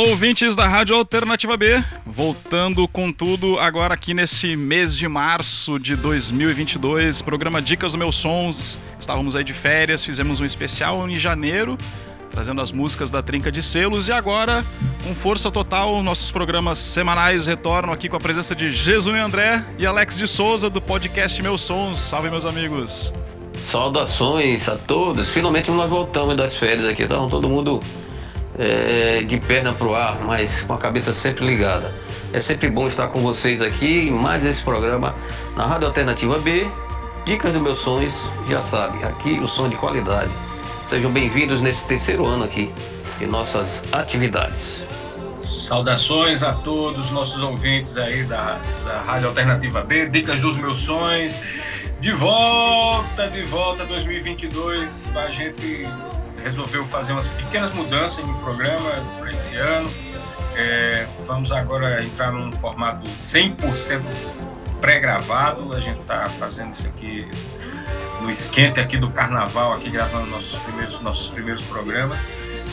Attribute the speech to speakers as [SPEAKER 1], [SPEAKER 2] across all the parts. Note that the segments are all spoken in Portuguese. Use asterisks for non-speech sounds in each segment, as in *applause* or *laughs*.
[SPEAKER 1] Alô, ouvintes da Rádio Alternativa B, voltando com tudo agora aqui nesse mês de março de 2022, programa Dicas dos Meus Sons. Estávamos aí de férias, fizemos um especial em janeiro, trazendo as músicas da Trinca de Selos e agora, com força total, nossos programas semanais retornam aqui com a presença de Jesus André e Alex de Souza do podcast Meus Sons. Salve, meus amigos!
[SPEAKER 2] Saudações a todos! Finalmente nós voltamos das férias aqui, então todo mundo é, de perna pro ar, mas com a cabeça sempre ligada. É sempre bom estar com vocês aqui em mais esse programa na Rádio Alternativa B. Dicas dos meus sonhos, já sabe, aqui o som de qualidade. Sejam bem-vindos nesse terceiro ano aqui de nossas atividades.
[SPEAKER 3] Saudações a todos nossos ouvintes aí da, da Rádio Alternativa B, Dicas dos Meus Sonhos. De volta, de volta 2022, a gente resolveu fazer umas pequenas mudanças no programa para esse ano. É, vamos agora entrar num formato 100% pré-gravado. A gente está fazendo isso aqui no esquente aqui do carnaval, aqui gravando nossos primeiros, nossos primeiros programas.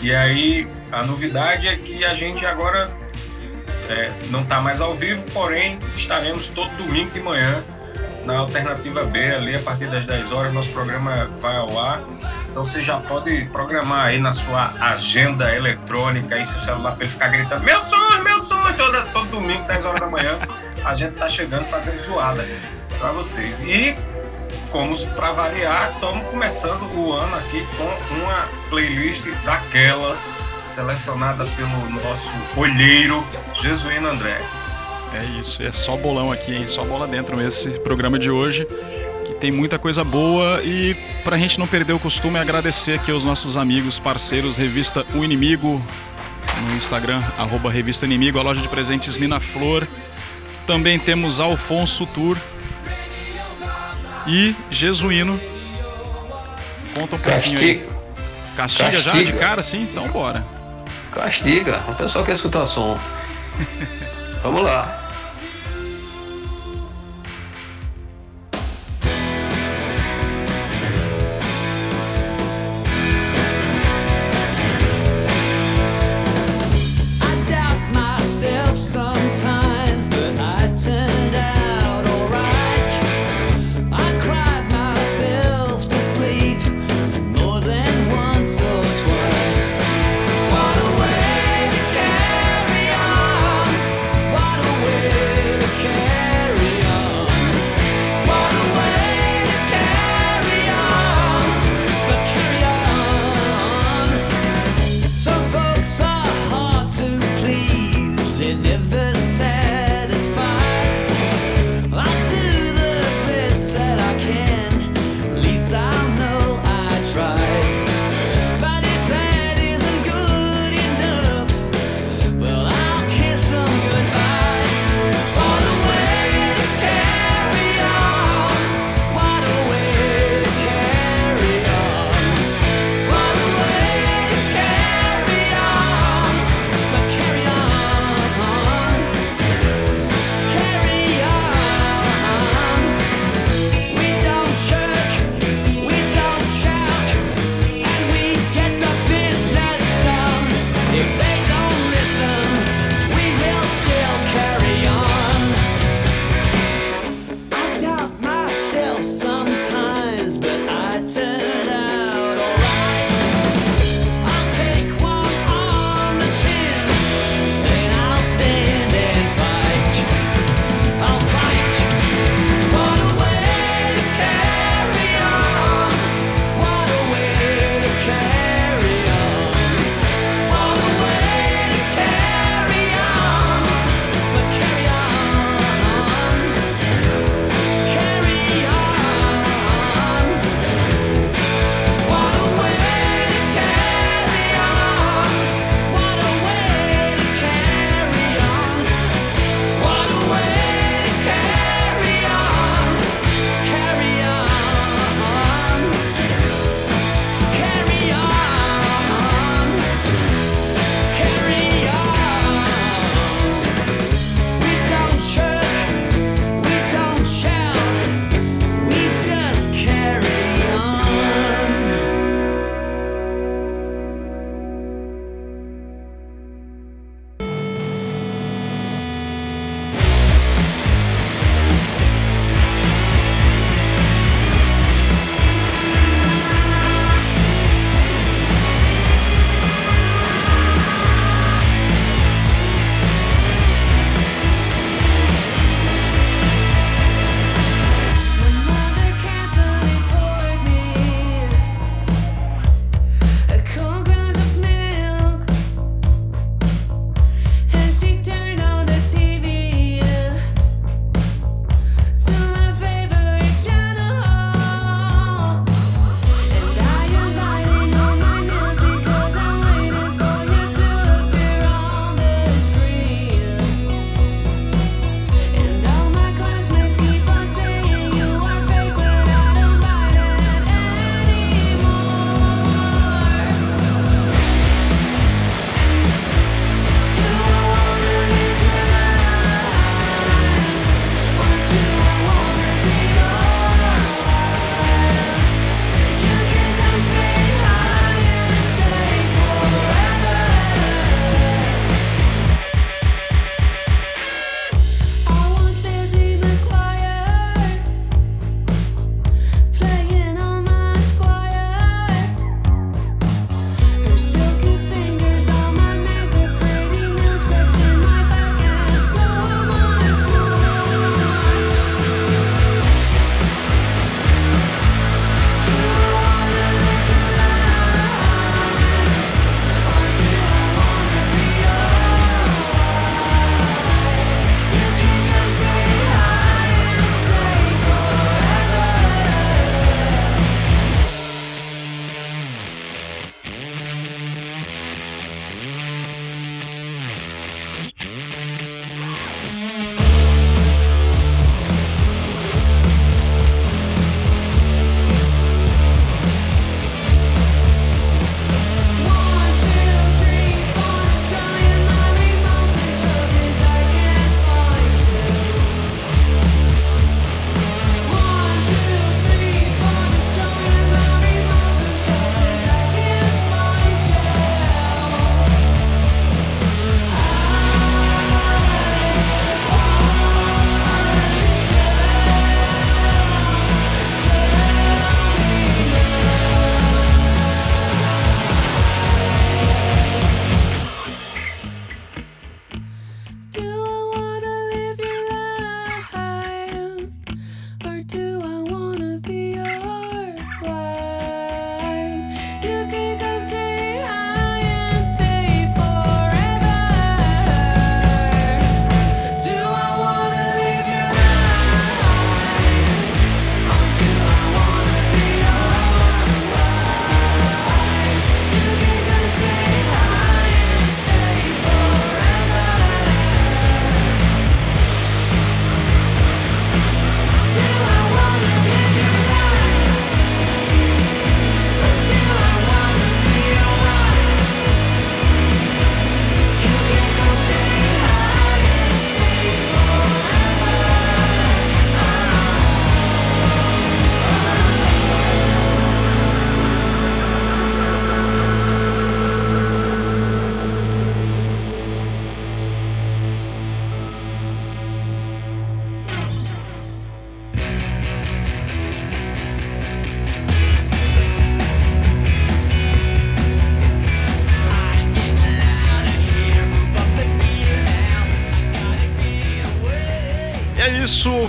[SPEAKER 3] E aí a novidade é que a gente agora é, não está mais ao vivo, porém estaremos todo domingo de manhã na Alternativa B, ali a partir das 10 horas, nosso programa vai ao ar. Então você já pode programar aí na sua agenda eletrônica aí seu celular para ele ficar gritando: Meu sonho, meu sonho! Todo, todo domingo, 10 horas da manhã, a gente tá chegando fazendo zoada para vocês. E, como para variar, estamos começando o ano aqui com uma playlist daquelas selecionada pelo nosso olheiro Jesuíno André.
[SPEAKER 1] É isso, é só bolão aqui, hein? Só bola dentro esse programa de hoje tem muita coisa boa e para a gente não perder o costume, agradecer aqui aos nossos amigos, parceiros, revista O Inimigo, no Instagram, arroba Revista Inimigo, a loja de presentes Mina Flor. Também temos Alfonso Tour e Jesuíno. Conta um pouquinho aí. Castiga, Castiga, já de cara, sim? Então bora.
[SPEAKER 2] Castiga, o pessoal quer escutar som. *laughs* Vamos lá.
[SPEAKER 1] é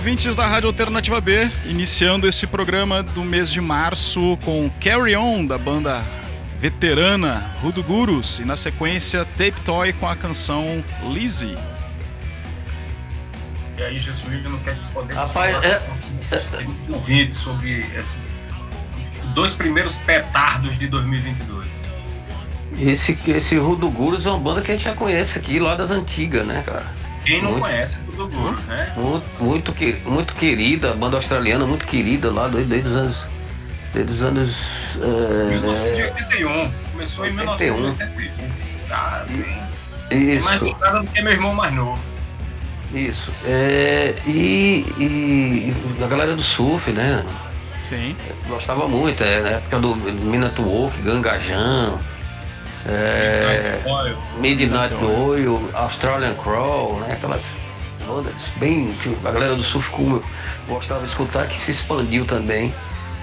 [SPEAKER 1] ouvintes da Rádio Alternativa B, iniciando esse programa do mês de março com Carry On, da banda veterana Rudo Gurus, e na sequência Tape Toy com a canção Lizzie.
[SPEAKER 3] E aí, Jesus, não quer poder
[SPEAKER 2] Rapaz, é...
[SPEAKER 3] ouvinte sobre esse, dois primeiros petardos de 2022.
[SPEAKER 2] Esse, esse Rudo Gurus é uma banda que a gente já conhece aqui, lá das antigas, né, cara?
[SPEAKER 3] Quem não muito, conhece Rudo Gurus, né?
[SPEAKER 2] Muito, muito, muito querida, banda australiana muito querida lá desde, desde os anos. Desde os anos.
[SPEAKER 3] É, 1981. Começou 81. em 1981. Tá bem.
[SPEAKER 2] Isso.
[SPEAKER 3] mais nada do que meu irmão mais novo.
[SPEAKER 2] Isso. É, e, e, a galera do surf, né?
[SPEAKER 1] Sim.
[SPEAKER 2] Gostava muito, é, na época do Minato Walk, Gangajão, é, Midnight Oil, Australian Crawl, né? Aquelas bandas bem. A galera do surf como gostava de escutar, que se expandiu também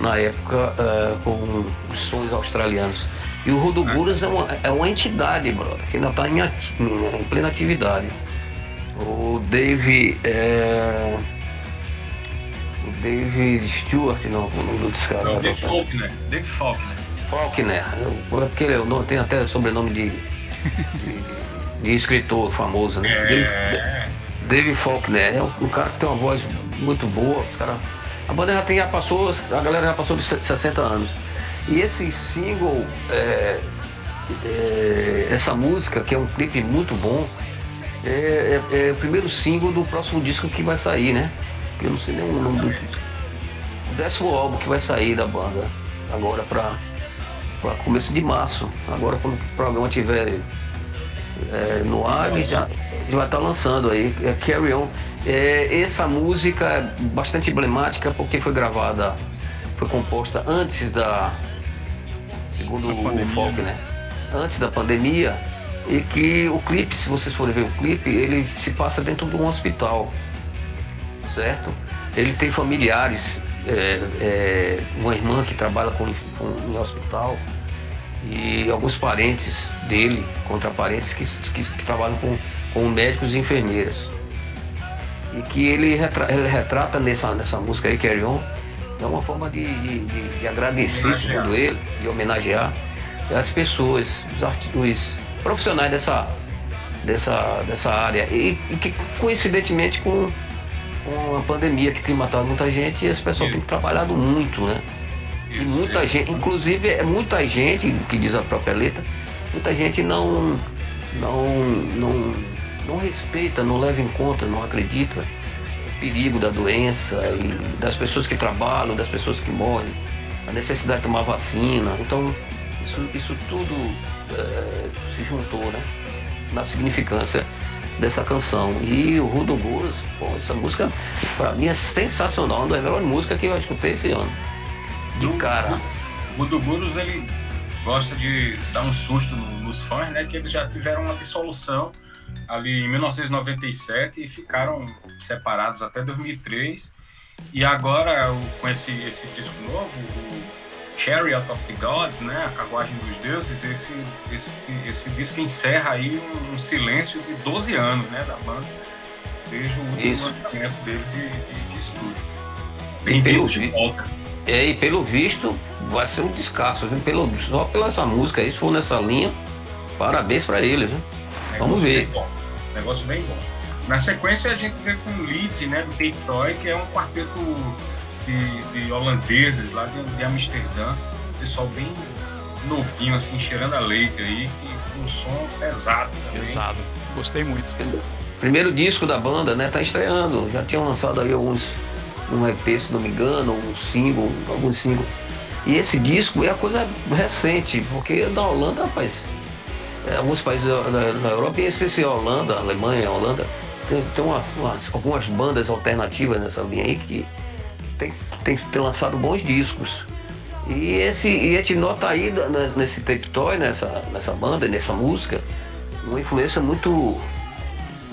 [SPEAKER 2] na época é, com sons australianos. E o Ruduguras é uma, é uma entidade, brother, que ainda está em, em, plena atividade. O Dave. É... O Dave Stewart, não, o nome do
[SPEAKER 3] cara. Não, Dave Faulkner. Dave Faulkner.
[SPEAKER 2] Faulkner. Porque ele é tem até sobrenome de, de, de, escritor famoso, né?
[SPEAKER 3] É.
[SPEAKER 2] Dave, Dave Faulkner. É um, um, cara que tem uma voz muito boa. Os cara, a banda já, tem, já passou, a galera já passou de 60 anos. E esse single, é, é, essa música, que é um clipe muito bom, é, é, é, o primeiro single do próximo disco que vai sair, né? Eu não sei nem o nome do. O décimo álbum que vai sair da banda. Agora pra, pra começo de março. Agora quando o programa tiver é, no ar, já, já vai estar tá lançando aí. É Carry On. É, essa música é bastante emblemática porque foi gravada, foi composta antes da. Segundo o Folk, né? Antes da pandemia e que o clipe, se vocês forem ver o clipe, ele se passa dentro de um hospital, certo? Ele tem familiares, é, é, uma irmã que trabalha com, com em hospital e alguns parentes dele, contra parentes que, que, que trabalham com, com médicos e enfermeiras. E que ele, retra, ele retrata nessa, nessa música aí, Carry On, é uma forma de, de, de agradecer, segundo ele, de homenagear as pessoas, os, artistas profissionais dessa, dessa, dessa área. E, e que coincidentemente com, com a pandemia que tem matado muita gente, esse pessoal tem trabalhado muito, né? E muita gente, inclusive é muita gente, que diz a própria letra, muita gente não, não, não, não respeita, não leva em conta, não acredita o perigo da doença e das pessoas que trabalham, das pessoas que morrem, a necessidade de tomar vacina. Então, isso, isso tudo é, se juntou, né? Na significância dessa canção. E o Rudo pô, essa música pra mim é sensacional, uma das melhores músicas que eu escutei esse ano. De cara.
[SPEAKER 3] O Rudo Gurus, ele gosta de dar um susto nos fãs, né? Que eles já tiveram uma dissolução ali em 1997 e ficaram separados até 2003. E agora, com esse, esse disco novo, o Chariot of the Gods, né, a carruagem dos deuses, esse, esse, esse disco encerra aí um, silêncio de 12 anos, né, da banda, desde o último lançamento deles de, de, de estúdio.
[SPEAKER 2] Bem-vindos de volta. É, e pelo visto vai ser um descasso, viu? Pelo, só pela essa música aí, se for nessa linha, parabéns para eles, né? Vamos ver.
[SPEAKER 3] Bem Negócio bem bom. Na sequência a gente vê com o Leeds, né, do Take Toy, que é um quarteto de, de holandeses lá de, de Amsterdã, pessoal bem novinho, assim, cheirando a leite aí, com um som pesado também.
[SPEAKER 1] Pesado, gostei muito.
[SPEAKER 2] Primeiro disco da banda, né, tá estreando, já tinham lançado aí alguns, um EP, se não me engano, um single, alguns singles. E esse disco é a coisa recente, porque na Holanda, rapaz, é, alguns países da, Europa, em especial a Holanda, a Alemanha, a Holanda, tem, tem umas, umas, algumas bandas alternativas nessa linha aí que tem, tem, tem lançado bons discos. E esse e a gente nota aí nesse tape toy, nessa, nessa banda, nessa música, uma influência muito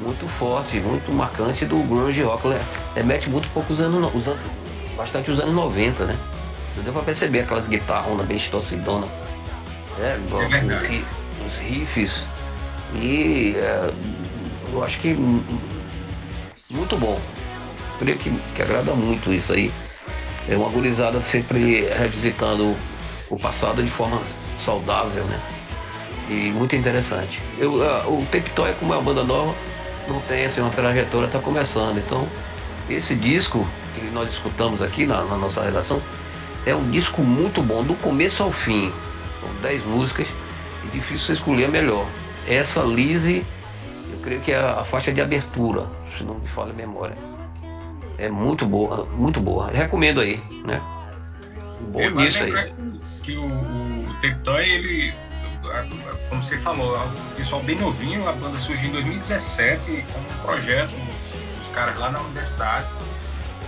[SPEAKER 2] muito forte, muito marcante do grunge rock. Remete muito pouco os anos, os anos, bastante os anos 90, né? Não deu pra perceber aquelas guitarras bem distorcidonas. É, é os, riffs. E é, eu acho que muito bom. creio que, que agrada muito isso aí. É uma gurizada sempre revisitando o passado de forma saudável, né? E muito interessante. Eu, uh, o Tectoy, como é uma banda nova, não tem assim, uma trajetória, está começando. Então, esse disco que nós escutamos aqui na, na, nossa redação é um disco muito bom, do começo ao fim. São 10 músicas e difícil você escolher a melhor. Essa Lise, eu creio que é a, faixa de abertura, se não me falha a memória. É muito boa, muito boa. Recomendo aí, né?
[SPEAKER 3] Bom nisso aí. Que, o, o Tectoy, ele como você falou, o pessoal bem novinho, a banda surgiu em 2017 com um projeto, os caras lá na universidade.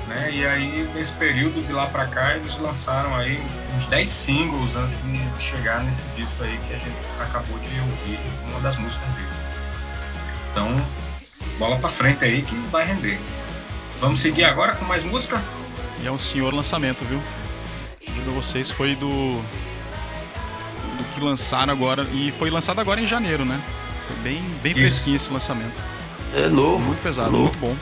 [SPEAKER 3] Né? E aí, nesse período de lá pra cá, eles lançaram aí uns 10 singles antes de chegar nesse disco aí que a gente acabou de ouvir, uma das músicas deles. Então, bola pra frente aí que vai render. Vamos seguir agora com mais música?
[SPEAKER 1] E é um senhor lançamento, viu? A vocês, foi do do que lançaram agora. E foi lançado agora em janeiro, né? Foi bem, bem fresquinho esse lançamento.
[SPEAKER 2] É novo.
[SPEAKER 1] Muito pesado, novo. muito bom.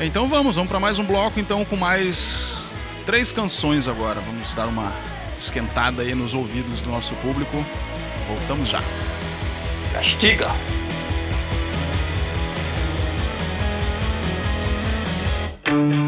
[SPEAKER 1] Então vamos, vamos para mais um bloco então com mais três canções agora. Vamos dar uma esquentada aí nos ouvidos do nosso público. Voltamos já.
[SPEAKER 2] Castiga.
[SPEAKER 1] Música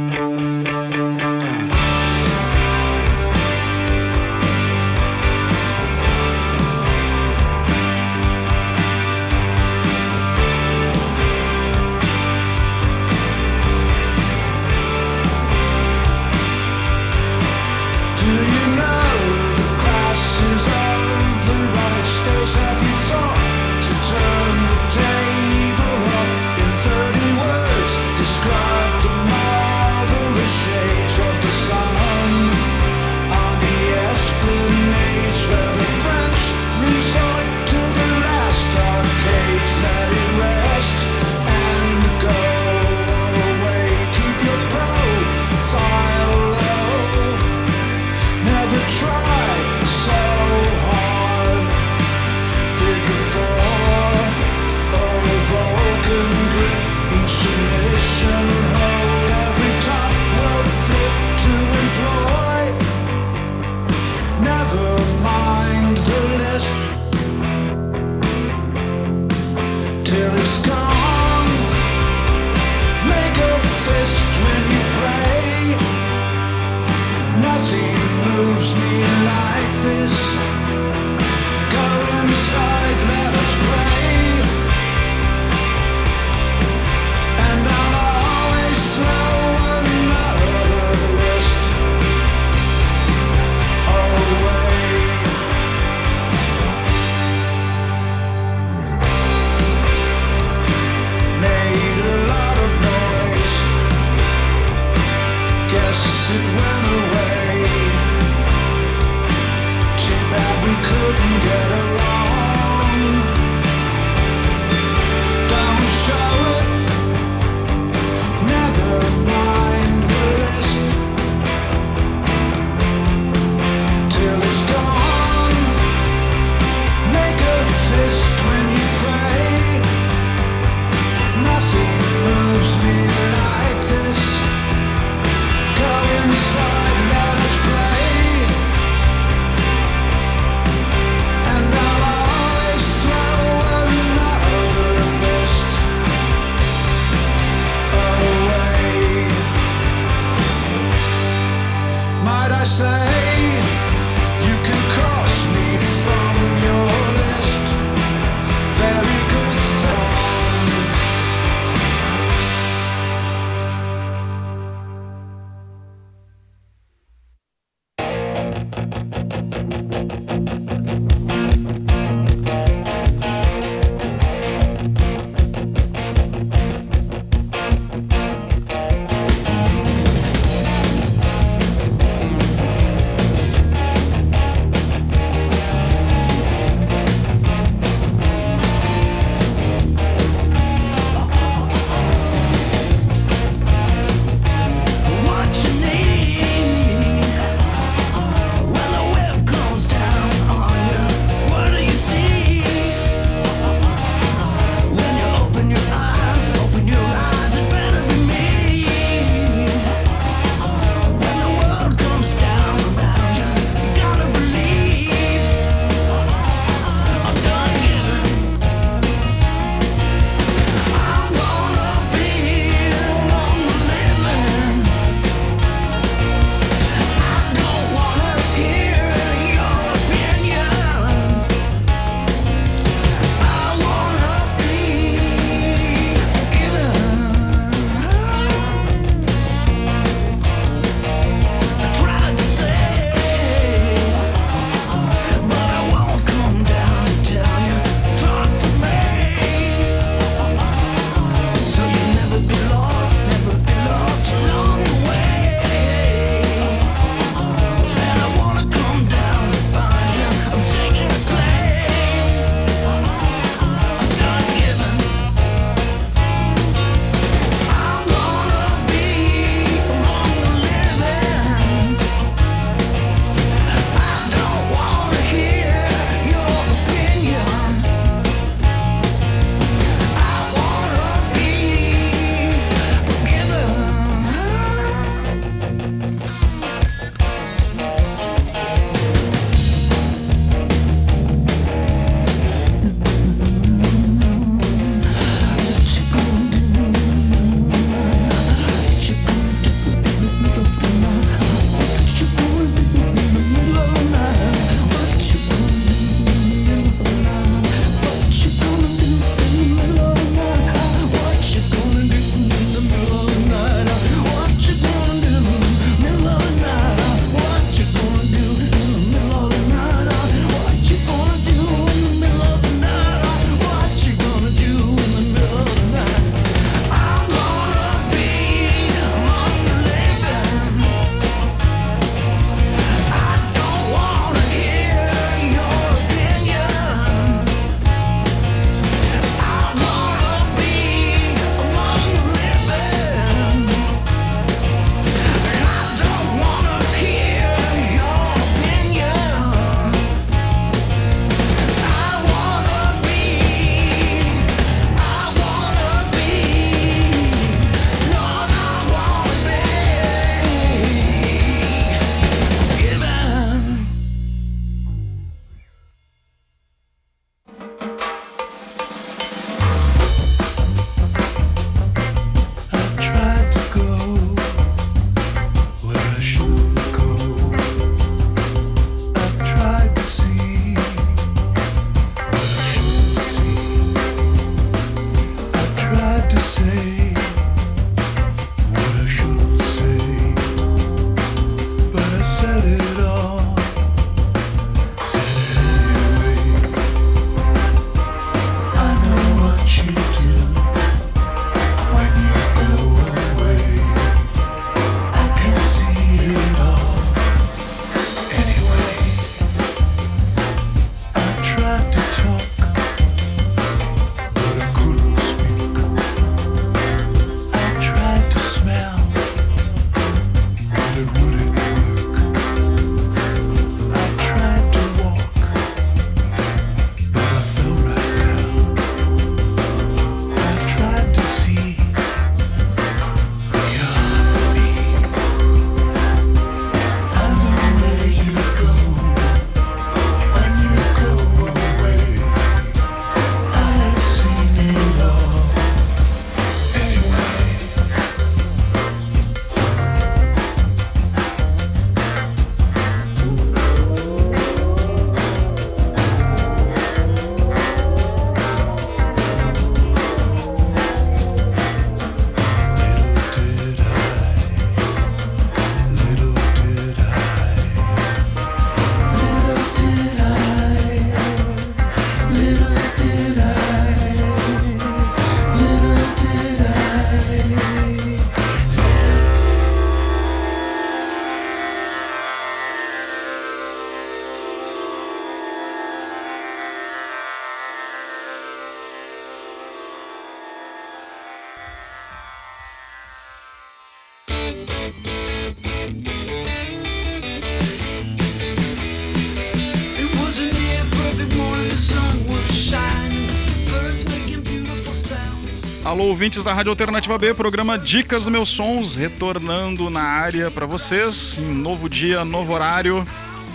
[SPEAKER 1] Alô, ouvintes da Rádio Alternativa B, programa Dicas dos Meus Sons, retornando na área para vocês, em novo dia, novo horário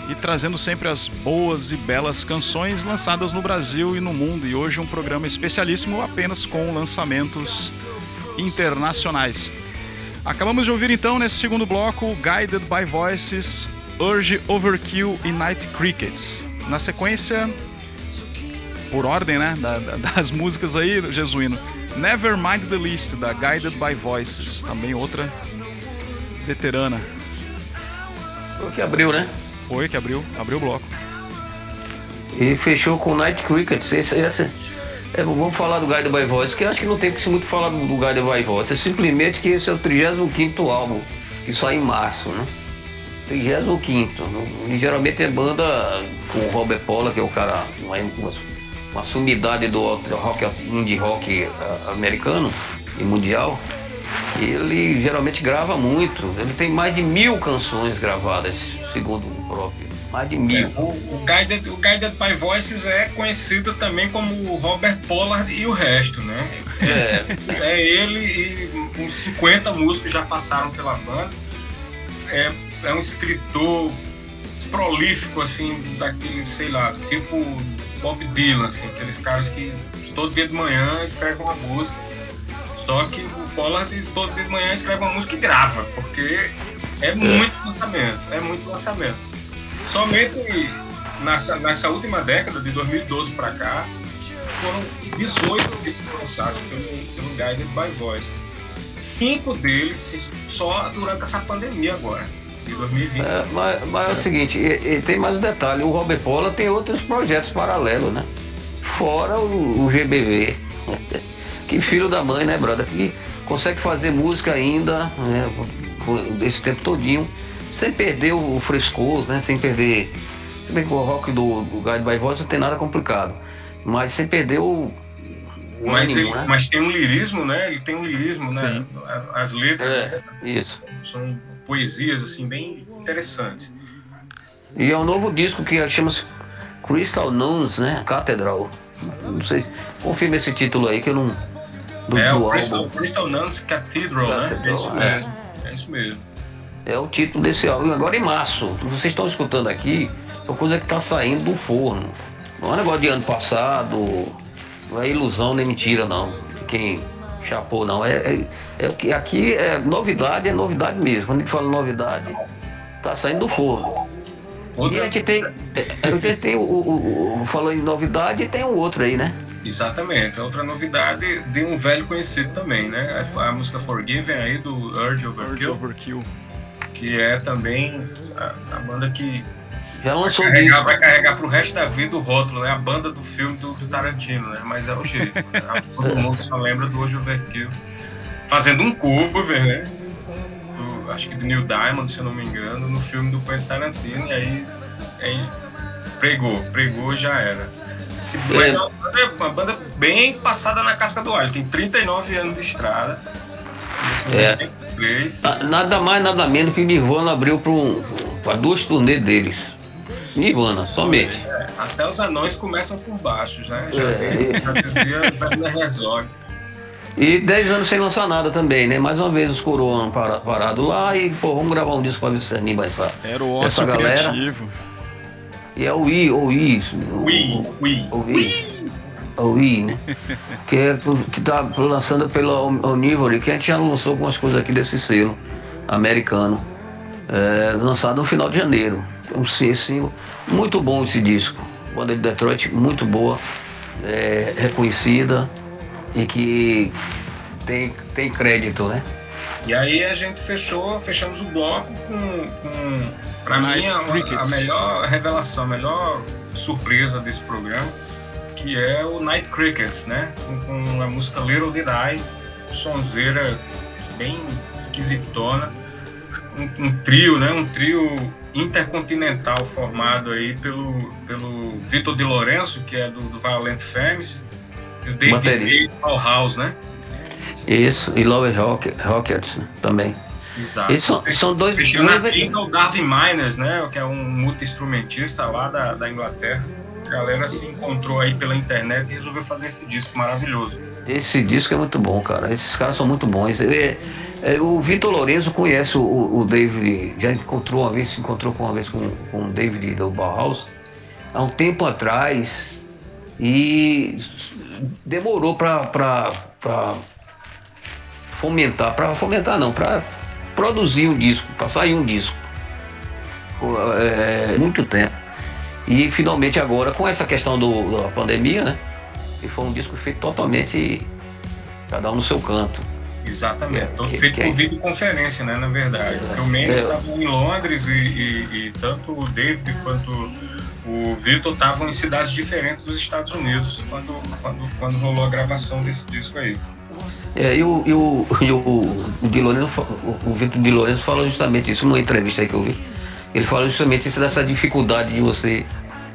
[SPEAKER 1] e trazendo sempre as boas e belas canções lançadas no Brasil e no mundo. E hoje um programa especialíssimo apenas com lançamentos internacionais. Acabamos de ouvir então nesse segundo bloco Guided by Voices, Urge Overkill e Night Crickets. Na sequência, por ordem né, das músicas aí, Jesuíno. Never Mind the List, da Guided by Voices, também outra veterana.
[SPEAKER 2] Foi que abriu, né?
[SPEAKER 1] Foi que abriu, abriu o bloco.
[SPEAKER 2] E fechou com Night Cricket. Esse, esse, é, vamos falar do Guided by Voices, que eu acho que não tem que se muito falar do, do Guided by Voices. É simplesmente que esse é o 35 álbum, que sai em março, né? 35. E geralmente é banda com o Robert Paula, que é o cara, uma, uma sumidade do rock, indie rock eh, americano e mundial. Ele geralmente grava muito. Ele tem mais de mil canções gravadas, segundo o próprio. Mais de mil. É,
[SPEAKER 3] o, o, Guided, o Guided by Voices é conhecido também como Robert Pollard e o resto, né? É, *laughs* é ele e uns 50 músicos já passaram pela banda. É, é um escritor prolífico, assim, daquele, sei lá, tipo Bob Dylan, assim, aqueles caras que todo dia de manhã escrevem uma música. Só que o Pollard todo dia de manhã escreve uma música e grava, porque é muito lançamento, é muito lançamento. Somente nessa, nessa última década, de 2012 para cá, foram 18 discos lançados pelo, pelo Guided by Voice. Cinco deles só durante essa pandemia agora. De 2020.
[SPEAKER 2] É, mas, mas é o seguinte, e, e tem mais um detalhe, o Robert Pola tem outros projetos paralelos, né? Fora o, o GBV. *laughs* que filho da mãe, né, brother? Que consegue fazer música ainda, né, esse tempo todinho, sem perder o frescor, né? Sem perder. Se bem que o rock do, do Guide by Voice não tem nada complicado. Mas sem perder o.
[SPEAKER 3] o mas, ânimo, ele, né? mas tem um lirismo, né? Ele tem um lirismo, né? Sim. As letras
[SPEAKER 2] é, isso.
[SPEAKER 3] são poesias assim bem interessantes.
[SPEAKER 2] E é um novo disco que chama-se Crystal Nuns, né? Catedral. Não sei, confirma esse título aí que eu não.
[SPEAKER 3] Do, é, do o Crystal, Crystal Nuns Cathedral, Cathedral, né? É isso é. mesmo. É isso mesmo.
[SPEAKER 2] É o título desse álbum. Agora em março, vocês estão escutando aqui, é uma coisa que está saindo do forno. Não é negócio de ano passado, não é ilusão nem mentira, não. De quem chapou, não. É, é, é que aqui é novidade, é novidade mesmo. Quando a gente fala novidade, tá saindo do forno. Outra... E a gente tem, é, a gente tem o, o, o, falando em novidade, tem um outro aí, né?
[SPEAKER 3] Exatamente. Outra novidade de um velho conhecido também, né? A, a música Forgiven aí do Urge Overkill. Urge Overkill. Que é também a, a banda que
[SPEAKER 2] já lançou
[SPEAKER 3] vai carregar, vai carregar pro resto da vida o rótulo, né? A banda do filme do, do Tarantino, né? Mas é o jeito. Né? *laughs* Todo mundo só lembra do Hoje Overkill. Fazendo um cover, né? Do, acho que do Neil Diamond, se eu não me engano, no filme do Quentin Tarantino. E aí, aí pregou, pregou já era. Mas é uma banda, uma banda bem passada na casca do alho. Tem 39 anos de estrada.
[SPEAKER 2] É. Nada mais, nada menos que o Nirvana abriu para um, duas turnês deles. Nirvana, somente.
[SPEAKER 3] É, até os anões começam por baixos, né? Já, é. já dizia Herzog.
[SPEAKER 2] E 10 anos sem lançar nada também, né? Mais uma vez os coroas parado lá e, pô, vamos gravar um disco pra ver se anima essa,
[SPEAKER 1] Era o essa galera. Criativo.
[SPEAKER 2] E é o I, ou I.
[SPEAKER 3] O I, o I.
[SPEAKER 2] O I. O I, né? *laughs* que, é, que tá lançando pela Omnivore, que a gente já lançou algumas coisas aqui desse selo americano. É, lançado no final de janeiro. Um single muito bom esse disco. Banda de Detroit, muito boa, é, reconhecida e que tem, tem crédito, né?
[SPEAKER 3] E aí a gente fechou, fechamos o bloco com, com para mim, a, a, melhor revelação, a melhor surpresa desse programa, que é o Night Crickets, né? Com, com a música Little Did I, sonzeira bem esquisitona. Um, um trio, né? Um trio intercontinental formado aí pelo, pelo Vitor de Lourenço, que é do, do Violent Femmes, e o David Paul House, né?
[SPEAKER 2] Isso, e Lower Rockets né, também.
[SPEAKER 3] Exato.
[SPEAKER 2] Eles são, são dois.
[SPEAKER 3] Fechando a trinca, o Darwin Miners, né? Que é um multi-instrumentista lá da, da Inglaterra. A galera se encontrou aí pela internet e resolveu fazer esse disco maravilhoso.
[SPEAKER 2] Esse disco é muito bom, cara. Esses caras são muito bons. É, é, o Vitor Lorenzo conhece o, o, David, já encontrou uma vez, se encontrou uma vez com, com o David do Bauhaus, há um tempo atrás, e demorou para fomentar, para fomentar não, para produzir um disco, para sair um disco. É, muito tempo. E finalmente agora, com essa questão do, da pandemia, né? E foi um disco feito totalmente cada um no seu canto.
[SPEAKER 3] Exatamente. É, Todo que, feito que, por é... videoconferência, né? Na verdade. É, o Mendes estava em Londres e, e, e, tanto o David quanto o Vitor estavam em cidades diferentes dos Estados Unidos quando, quando, quando rolou a gravação desse disco aí.
[SPEAKER 2] É, e o, e o, e o, o, Di Lorenzo, o, o Vitor Di Lorenzo falou justamente isso numa entrevista aí que eu vi. Ele falou justamente isso dessa dificuldade de você.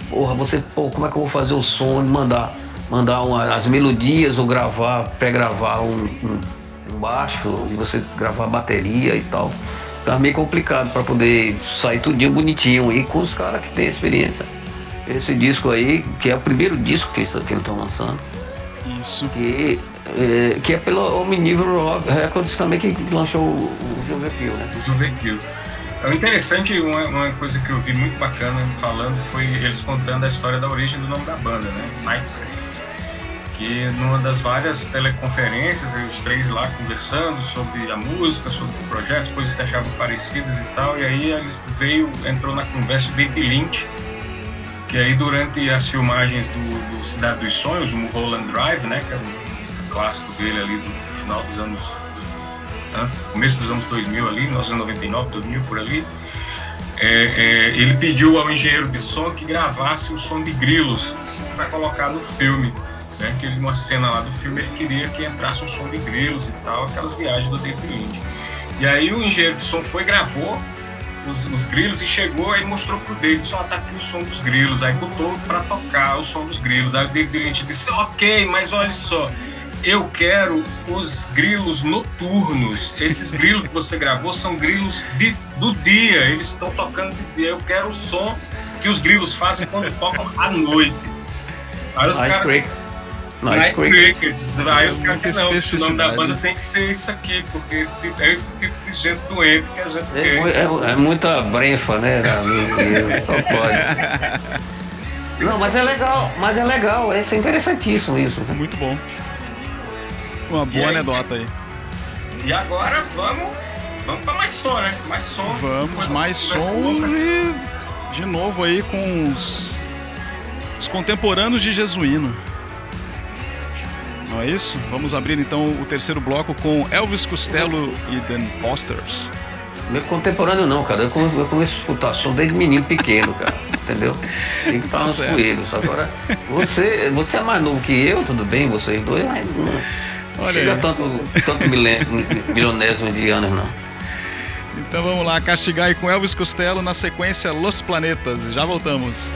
[SPEAKER 2] Porra, você, pô, como é que eu vou fazer o som, mandar, mandar uma, as melodias ou gravar, pré-gravar um, um, baixo e você gravar bateria e tal. Tá meio complicado para poder sair tudinho bonitinho e com os caras que tem experiência. Esse disco aí, que é o primeiro disco que eles estão lançando.
[SPEAKER 1] Isso.
[SPEAKER 2] Que é, que é pelo Omnivorous Records também que lançou o, o Juvenil, né?
[SPEAKER 3] O Juvenil. É interessante, uma, uma, coisa que eu vi muito bacana falando foi eles contando a história da origem do nome da banda, né? Que numa das várias teleconferências, os três lá conversando sobre a música, sobre o projeto, coisas que achavam parecidas e tal, e aí eles veio, entrou na conversa o David Lynch, que aí durante as filmagens do, do Cidade dos Sonhos, o Mulholland Drive, né? Que é um clássico dele ali do final dos anos. Né, começo dos anos 2000 ali, 1999, 2000 por ali. É, é, ele pediu ao engenheiro de som que gravasse o som de grilos para colocar no filme. Né? Que uma cena lá do filme ele queria que entrasse um som de grilos e tal, aquelas viagens do David Lynch. E aí o engenheiro de som foi gravou os, os grilos e chegou aí mostrou pro David, só tá aqui o som dos grilos. Aí botou para tocar o som dos grilos. Aí o David Lynch disse, ok, mas olha só, eu quero os grilos noturnos. Esses grilos que você gravou são grilos de, do dia, eles estão tocando de dia. Eu quero o som que os grilos fazem quando tocam à noite. Aí os caras. Night, Night Crickets. Aí os caras dizem, não, o nome da banda tem que ser isso aqui, porque esse tipo, é esse tipo de gente doente que a gente é, quer.
[SPEAKER 2] É, é muita brefa, né? Só pode. Não, mas é legal, mas é legal, é interessantíssimo isso.
[SPEAKER 1] Muito bom. Uma boa aí, anedota aí.
[SPEAKER 3] E agora vamos, vamos para mais som, né? Mais som.
[SPEAKER 1] Vamos, mais sons e de novo aí com os, os contemporâneos de Jesuíno. Não é isso? Vamos abrir então o terceiro bloco com Elvis Costello e The Posters.
[SPEAKER 2] Meu contemporâneo não, cara. Eu começo a escutar som desde menino pequeno, cara. entendeu? Tem que estar tá nos coelhos. Agora, você, você é mais novo que eu, tudo bem, vocês dois, mas Olha Chega aí. tanto, tanto milionésimo de anos, não.
[SPEAKER 1] Então vamos lá, castigar com Elvis Costello na sequência Los Planetas. Já voltamos.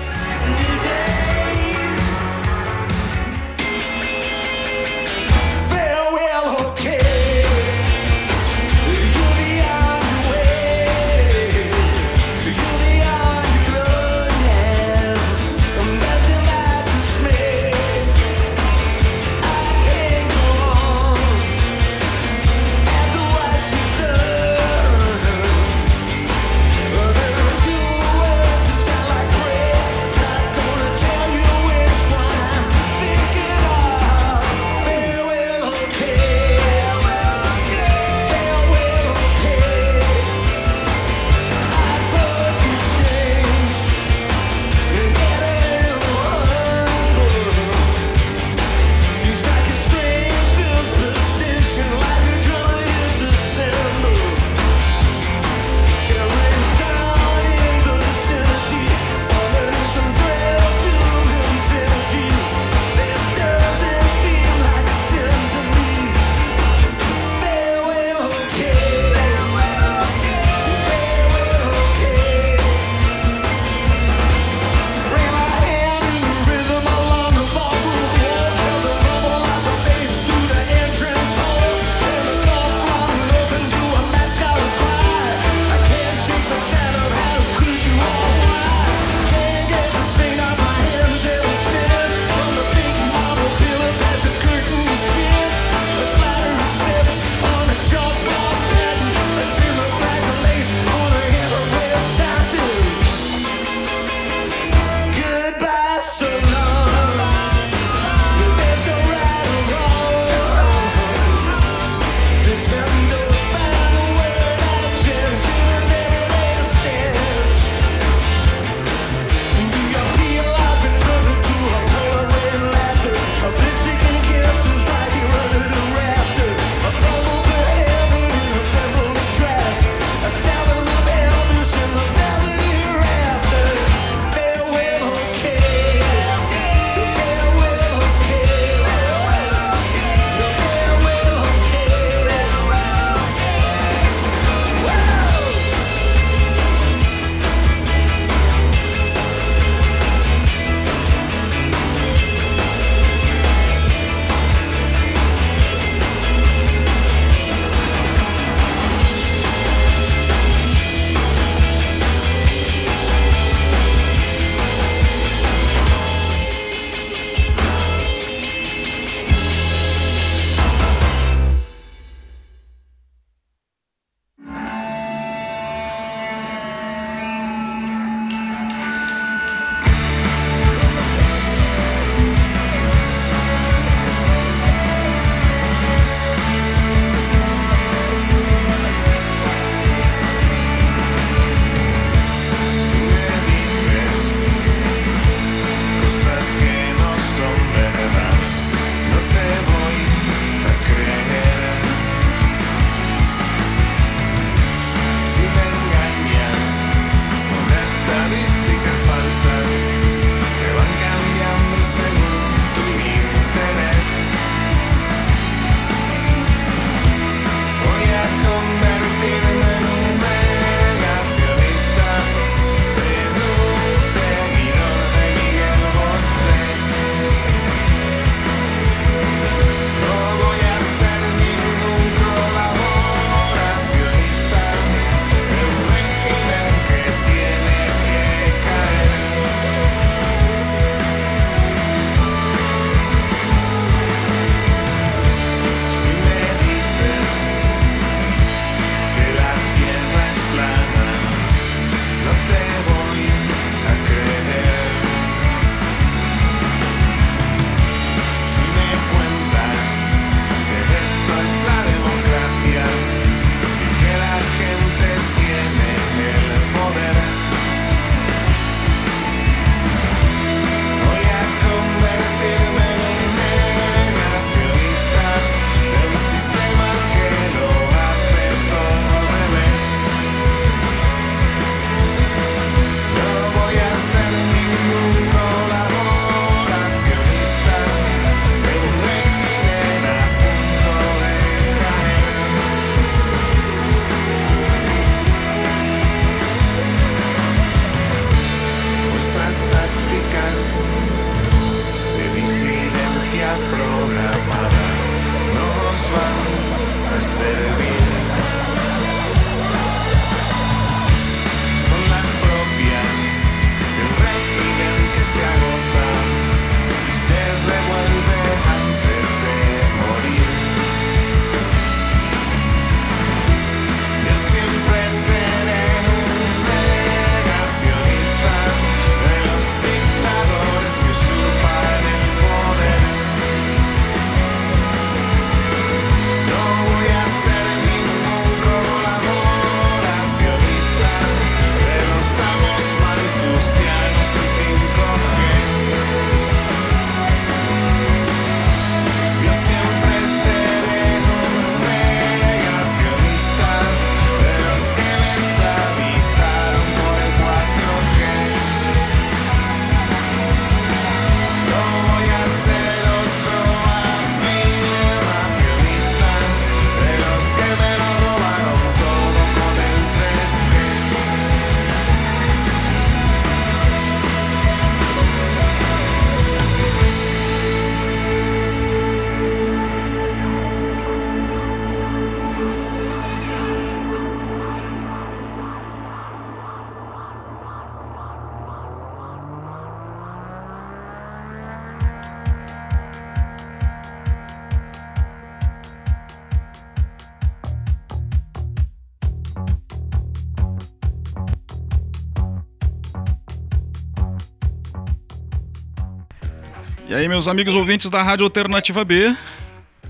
[SPEAKER 1] Aí, meus amigos ouvintes da Rádio Alternativa B,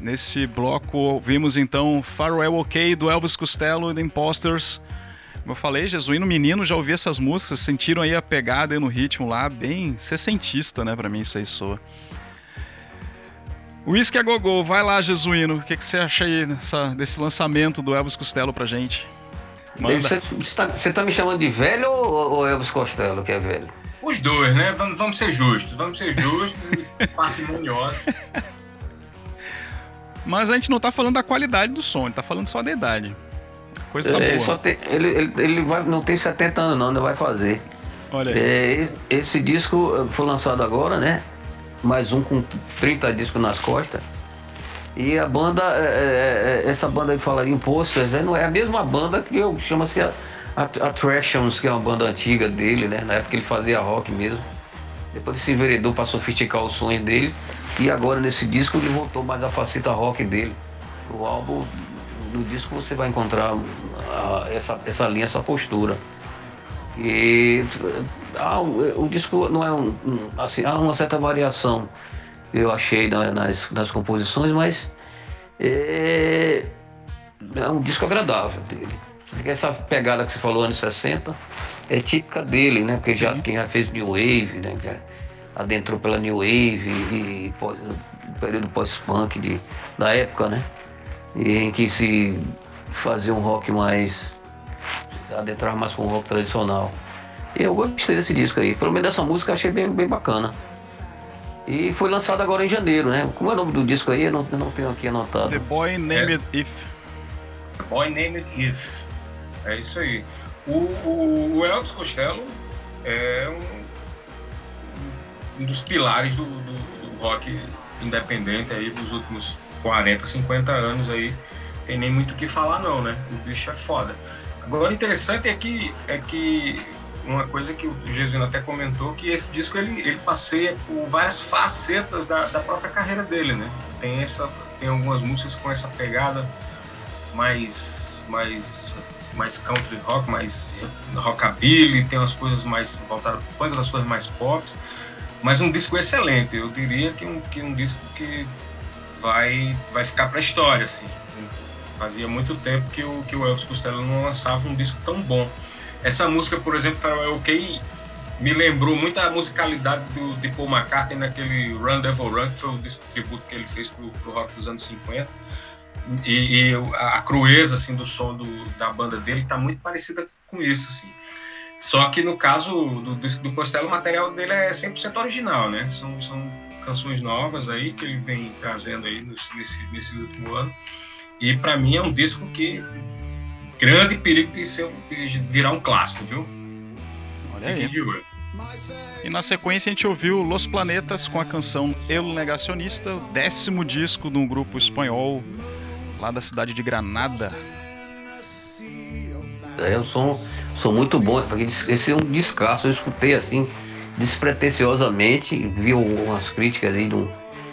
[SPEAKER 1] nesse bloco vimos então Farewell OK do Elvis Costello e The Imposters. Como eu falei, Jesuíno Menino, já ouvi essas músicas, sentiram aí a pegada e no ritmo lá, bem sessentista, né, pra mim isso aí soa. Whisky a Gogô, vai lá, Jesuíno, o que, que você acha aí desse lançamento do Elvis Costello pra gente?
[SPEAKER 2] Você está tá me chamando de velho ou, ou Elvis Costello que é velho?
[SPEAKER 3] Os dois, né? Vamos, vamos ser justos, vamos ser justos e *laughs* parcimoniosos.
[SPEAKER 1] Mas a gente não tá falando da qualidade do som, ele tá falando só da idade. A coisa tá
[SPEAKER 2] ele,
[SPEAKER 1] boa.
[SPEAKER 2] Tem, ele, ele, ele vai, não tem 70 anos não, não vai fazer.
[SPEAKER 1] Olha aí.
[SPEAKER 2] É, esse disco foi lançado agora, né? Mais um com 30 discos nas costas. E a banda, é, é, é essa banda que fala Imposters, é, não é a mesma banda que eu chama-se Attractions, que é uma banda antiga dele, né? Na época ele fazia rock mesmo. Depois ele se enveredou para sofisticar os sonhos dele. E agora nesse disco ele voltou mais a faceta rock dele. O álbum, no disco você vai encontrar a, essa, essa linha, essa postura. E ah, o, o, disco não é um, assim, há uma certa variação, eu achei nas, nas composições, mas é, é um disco agradável dele. Essa pegada que você falou, anos 60, é típica dele, né? Porque já, quem já fez New Wave, né? Já adentrou pela New Wave e, e pós, período pós-punk da época, né? E em que se fazia um rock mais. adentrar mais com o rock tradicional. E eu gostei desse disco aí. Pelo menos dessa música eu achei bem, bem bacana. E foi lançado agora em janeiro, né? Como é o nome do disco aí? Eu não, eu não tenho aqui anotado.
[SPEAKER 1] The Boy Named
[SPEAKER 3] é.
[SPEAKER 1] If.
[SPEAKER 3] The Boy Named If. É isso aí. O, o, o Elvis Costello é um, um dos pilares do, do, do, rock independente aí dos últimos 40, 50 anos aí. Tem nem muito o que falar não, né? O bicho é foda. Agora o interessante é que, é que uma coisa que o Jesuíno até comentou, que esse disco ele, ele passeia por várias facetas da, da própria carreira dele, né? Tem, essa, tem algumas músicas com essa pegada mais, mais mais country rock, mais rockabilly, tem umas coisas mais voltadas para outras coisas mais pop. Mas um disco excelente, eu diria que um, que um disco que vai, vai ficar para a história, assim. Fazia muito tempo que o, que o Elvis Costello não lançava um disco tão bom. Essa música, por exemplo, Farewell OK, me lembrou muito a musicalidade do, de Paul McCartney naquele Run Devil Run, que foi o disco tributo que ele fez pro, pro rock dos anos 50 e, e a, crueza assim do som do, da banda dele está muito parecida com isso assim. Só que no caso do do, do Costello, o material dele é 100% original, né? São, são canções novas aí que ele vem trazendo aí nesse, nesse último ano. E para mim é um disco que grande perigo de, ser, de virar um clássico, viu?
[SPEAKER 1] Olha aí. de olho. E na sequência a gente ouviu Los Planetas com a canção El Negacionista, o décimo disco de um grupo espanhol lá da cidade de Granada.
[SPEAKER 2] É, eu sou, sou muito bom, porque esse é um descasso, eu escutei assim, despretensiosamente, vi umas críticas aí do,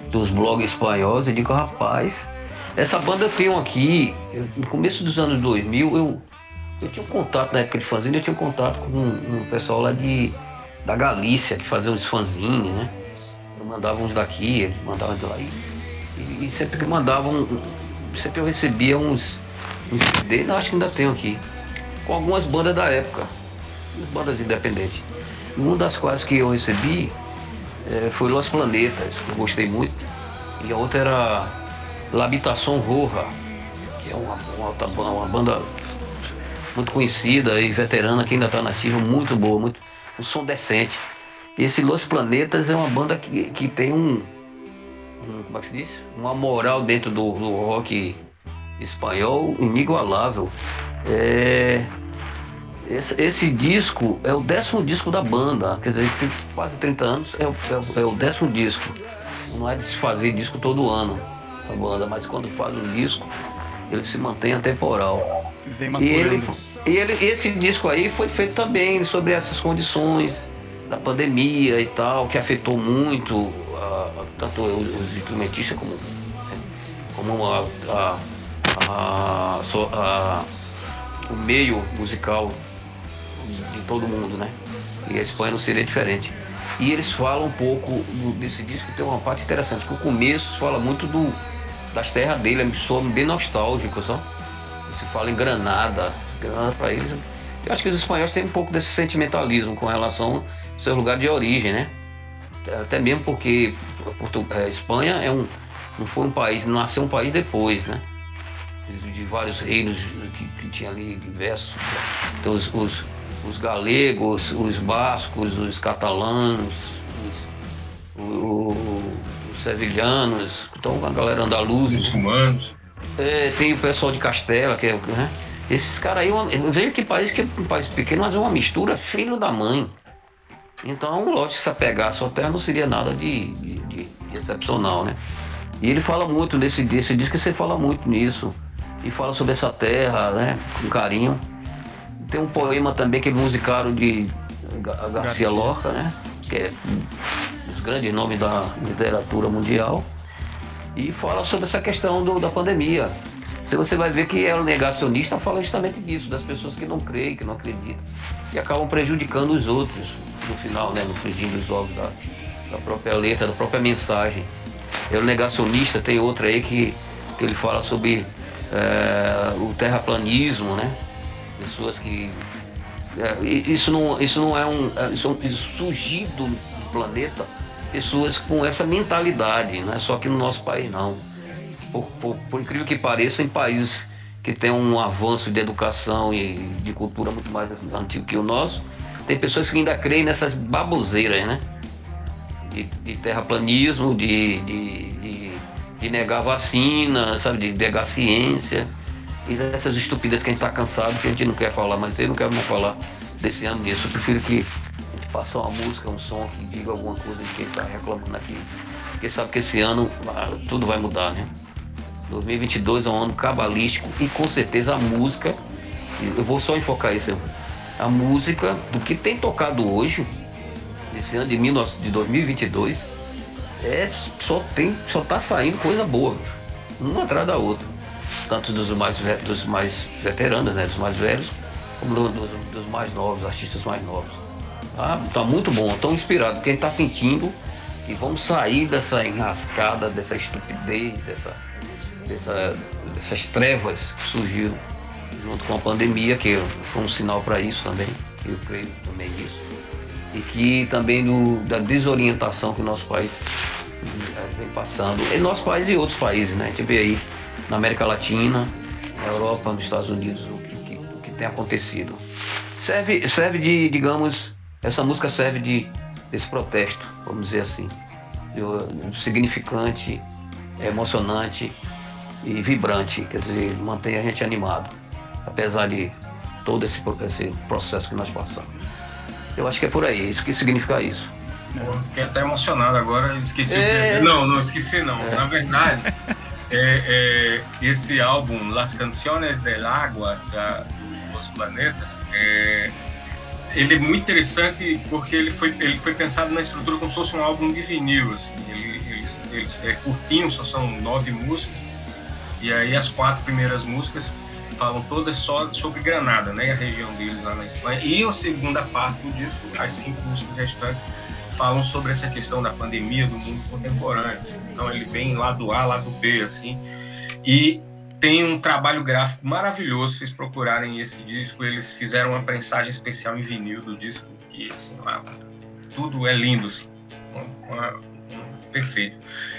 [SPEAKER 2] dos blogs espanhóis e digo, rapaz, essa banda eu tenho aqui, eu, no começo dos anos 2000, eu, eu tinha um contato, na época de fanzine, eu tinha um contato com um, um pessoal lá de, da Galícia, que fazia uns fanzines, né? Eu mandava uns daqui, eles mandavam de lá. E, e, e sempre mandavam sempre eu recebia uns, uns CD, acho que ainda tenho aqui, com algumas bandas da época, bandas independentes. Uma das quais que eu recebi é, foi Los Planetas, que eu gostei muito, e a outra era L'Habitação Roja, que é uma, uma, uma banda muito conhecida e veterana que ainda está nativa, muito boa, muito, um som decente. Esse Los Planetas é uma banda que, que tem um, como é que se diz? Uma moral dentro do, do rock espanhol inigualável. É, esse, esse, disco é o décimo disco da banda, quer dizer, tem quase 30 anos, é é é o décimo disco. Não é de se fazer disco todo ano a banda, mas quando faz um disco, ele se mantém atemporal.
[SPEAKER 1] E,
[SPEAKER 2] ele, e ele, esse disco aí foi feito também sobre essas condições da pandemia e tal, que afetou muito tanto os instrumentistas como, como a, a, a, a, o meio musical de todo mundo, né? E a Espanha não seria diferente. E eles falam um pouco desse disco, tem uma parte interessante, que o começo fala muito do, das terras dele, é soa bem nostálgico, só. Se fala em Granada, Granada para eles. Eu acho que os espanhóis têm um pouco desse sentimentalismo com relação ao seu lugar de origem, né? Até mesmo porque a é, Espanha é um, não foi um país, nasceu um país depois, né? De, vários reinos que, que tinha ali diversos. Então, os, os, os galegos, os bascos, os catalãos, os, os sevilhanos, então a galera andaluza.
[SPEAKER 3] Os humanos.
[SPEAKER 2] É, tem o pessoal de Castela, que é. Né? Esses caras aí, vejo que país que é um país pequeno, mas é uma mistura filho da mãe. Então, lógico que se apegar à sua terra não seria nada de, de, de, excepcional, né? E ele fala muito desse, desse disco, você fala muito nisso. E fala sobre essa terra, né? Com carinho. Tem um poema também que eles musicaram de Garcia, Garcia Lorca, né? Que é grandes nomes da literatura mundial. E fala sobre essa questão do, da pandemia. Se você vai ver que é o negacionista fala justamente disso, das pessoas que não creem, que não acreditam. E acabam prejudicando os outros no final, né? No frigir dos ovos da, da própria letra, da própria mensagem. É o negacionista, tem outra aí que, que ele fala sobre é, o terraplanismo, né? Pessoas que. É, isso, não, isso não é um. É, isso, é isso surgido do planeta, pessoas com essa mentalidade, não é só aqui no nosso país não. Por, por, por incrível que pareça, em países que tem um avanço de educação e de cultura muito mais antigo que o nosso, tem pessoas que ainda creem nessas baboseiras, né? De, de terraplanismo, de, de, de, de negar vacina, sabe? De negar ciência. E dessas estupidez que a gente está cansado, que a gente não quer falar, mas eu não quero mais falar desse ano nisso. Eu prefiro que a gente passe uma música, um som que diga alguma coisa de quem está reclamando aqui. Porque sabe que esse ano ah, tudo vai mudar, né? 2022 é um ano cabalístico e com certeza a música, eu vou só enfocar isso, a música do que tem tocado hoje, nesse ano de, 19, de 2022, é, só, tem, só tá saindo coisa boa, uma atrás da outra. Tanto dos mais, dos mais veteranos, né, dos mais velhos, como do, dos, dos, mais novos, artistas mais novos. Ah, tá muito bom, tão inspirado, porque a gente tá sentindo que vamos sair dessa enrascada, dessa estupidez, dessa, dessa, dessas trevas que surgiram junto com a pandemia, que foi um sinal para isso também, eu creio também nisso. E que também do, da desorientação que o nosso país eh, vem passando, em nosso país e outros países, né? A gente vê aí na América Latina, na Europa, nos Estados Unidos, o que, o que tem acontecido. Serve, serve de, digamos, essa música serve de desse protesto, vamos dizer assim, significante, emocionante e vibrante, quer dizer, mantém a gente animado apesar de todo esse, esse processo que nós passamos. Eu acho que é por aí, isso que significa isso.
[SPEAKER 3] fiquei até emocionado agora, esqueci é... Não, não esqueci não. É. Na verdade, *laughs* é, é, esse álbum, Las Canciones del Agua, da, dos Planetas, é, ele é muito interessante porque ele foi, ele foi pensado na estrutura como se fosse um álbum de vinil. Assim. Ele, eles, eles é curtinho, só são nove músicas. E aí as quatro primeiras músicas falam todas só sobre Granada, né? A região deles lá na Espanha. E a segunda parte do disco, as cinco músicas restantes, falam sobre essa questão da pandemia do mundo contemporâneo. Assim. Então ele vem lá do A, lá do B, assim. E tem um trabalho gráfico maravilhoso. Se vocês procurarem esse disco, eles fizeram uma prensagem especial em vinil do disco, que assim, lá, tudo é lindo, assim. Uma, uma, perfeito.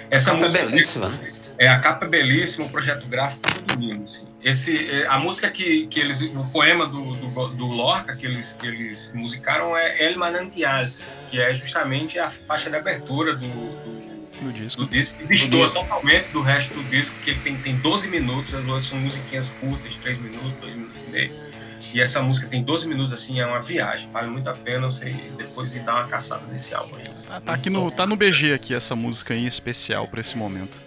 [SPEAKER 3] Essa
[SPEAKER 2] a música é belíssima, né?
[SPEAKER 3] É, a capa é belíssima, o projeto gráfico tudo lindo, assim. Esse, é, a música que, que eles, o poema do, do, do, Lorca que eles, que eles musicaram é El Manantial, que é justamente a faixa de abertura do, do,
[SPEAKER 1] do disco.
[SPEAKER 3] Do disco que destoa totalmente do resto do disco, porque ele tem, tem 12 minutos, as outras são musiquinhas curtas, de 3 minutos, 2 minutos e meio. E essa música tem 12 minutos, assim, é uma viagem. Vale muito a pena você depois ir dar uma caçada nesse álbum aí.
[SPEAKER 1] Ah, tá, aqui no, tá no BG aqui essa música em especial para esse momento.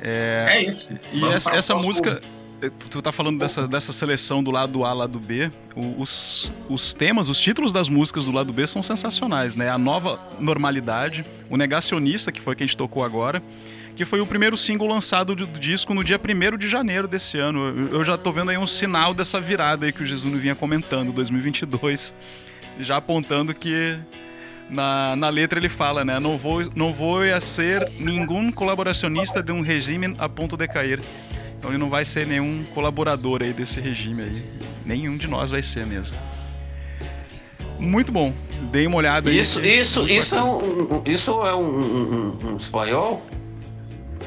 [SPEAKER 3] É, é isso.
[SPEAKER 1] E essa, essa música, eh, tu tá falando dessa, dessa seleção do lado A, lado B, os, os temas, os títulos das músicas do lado B são sensacionais, né? A nova normalidade, o negacionista, que foi que a gente tocou agora, que foi o primeiro single lançado do, disco no dia 1 de janeiro desse ano. Eu, eu, já tô vendo aí um sinal dessa virada aí que o Jesus vinha comentando, 2022, já apontando que
[SPEAKER 4] na, na letra ele fala, né? Não vou, não vou a ser nenhum colaboracionista de um regime a ponto de cair. Então ele não vai ser nenhum colaborador aí desse regime aí. Nenhum de nós vai ser mesmo. Muito bom. Dei uma olhada
[SPEAKER 2] isso, aí. Isso, isso é um, isso é um, um, um espanhol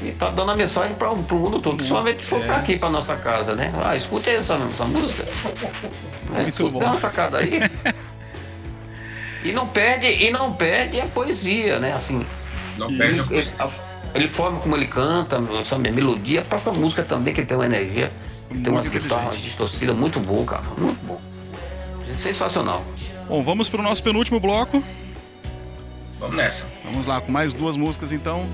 [SPEAKER 2] e tá dando a mensagem para o mundo todo, principalmente se for é. para aqui, para nossa casa, né? Ah, escute essa, essa música. É, Muito bom. Dá uma sacada aí. *laughs* E não perde, e não perde a poesia, né? Assim, não perde a, ele forma como ele canta, sabe, a melodia, a própria música também, que tem uma energia, muito tem umas guitarras distorcidas muito boa, cara. Muito bom. Sensacional.
[SPEAKER 4] Bom, vamos para o nosso penúltimo bloco.
[SPEAKER 3] Vamos nessa.
[SPEAKER 4] Vamos lá, com mais duas músicas então.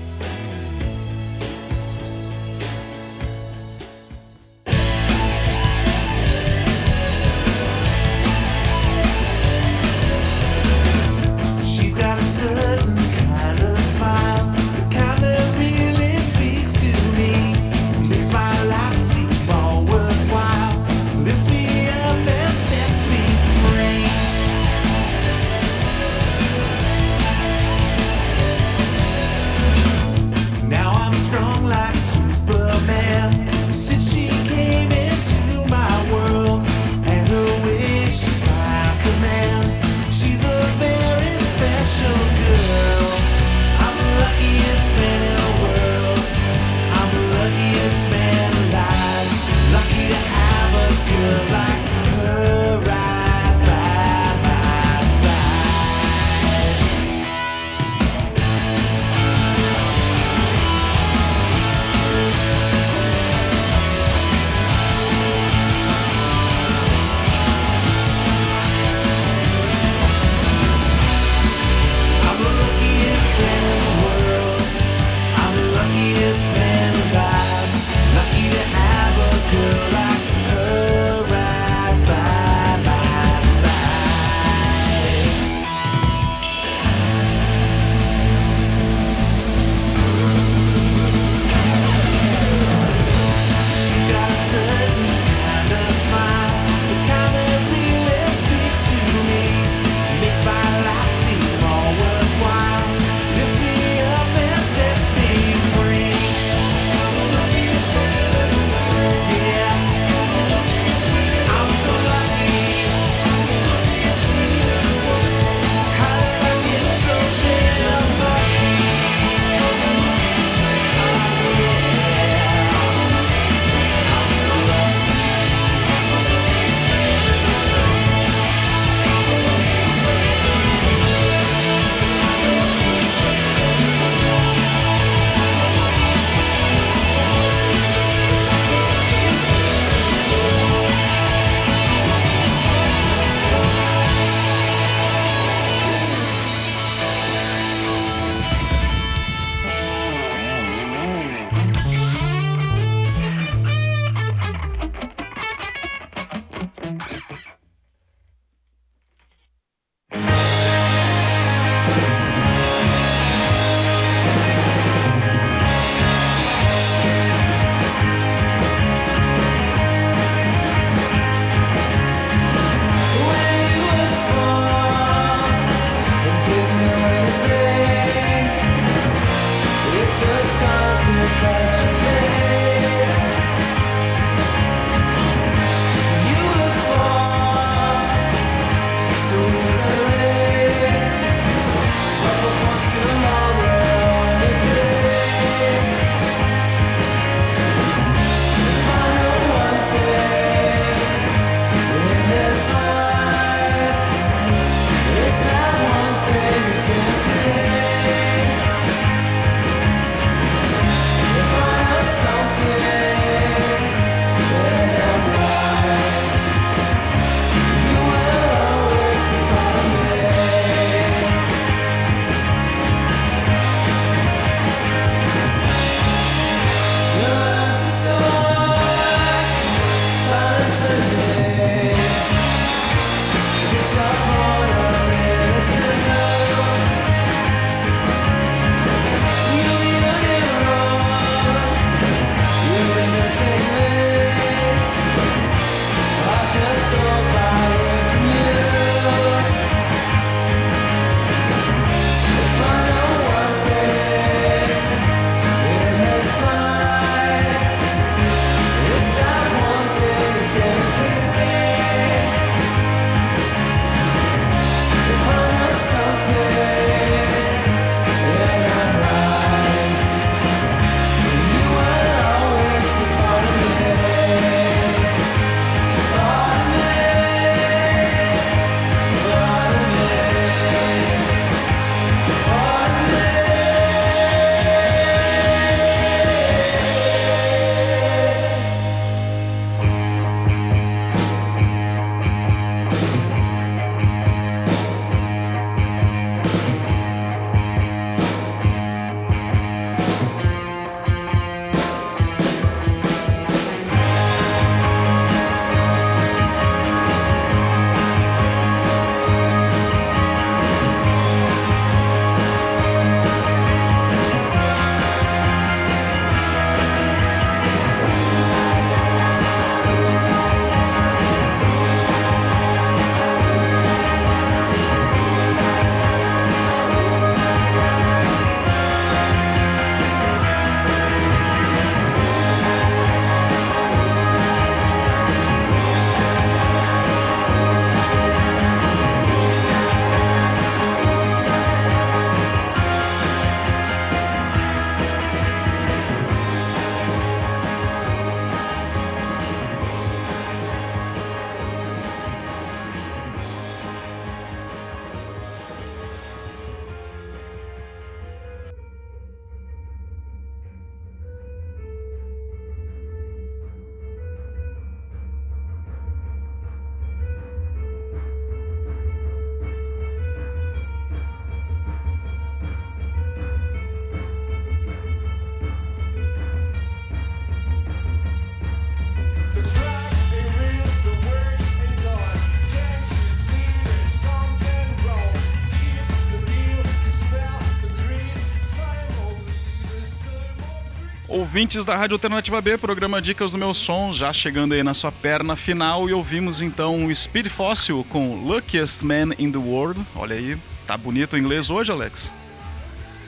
[SPEAKER 1] Ouvintes da Rádio Alternativa B, programa Dicas do Meu Som, já chegando aí na sua perna final e ouvimos então o Speed Fossil com Luckiest Man in the World. Olha aí, tá bonito o inglês hoje, Alex?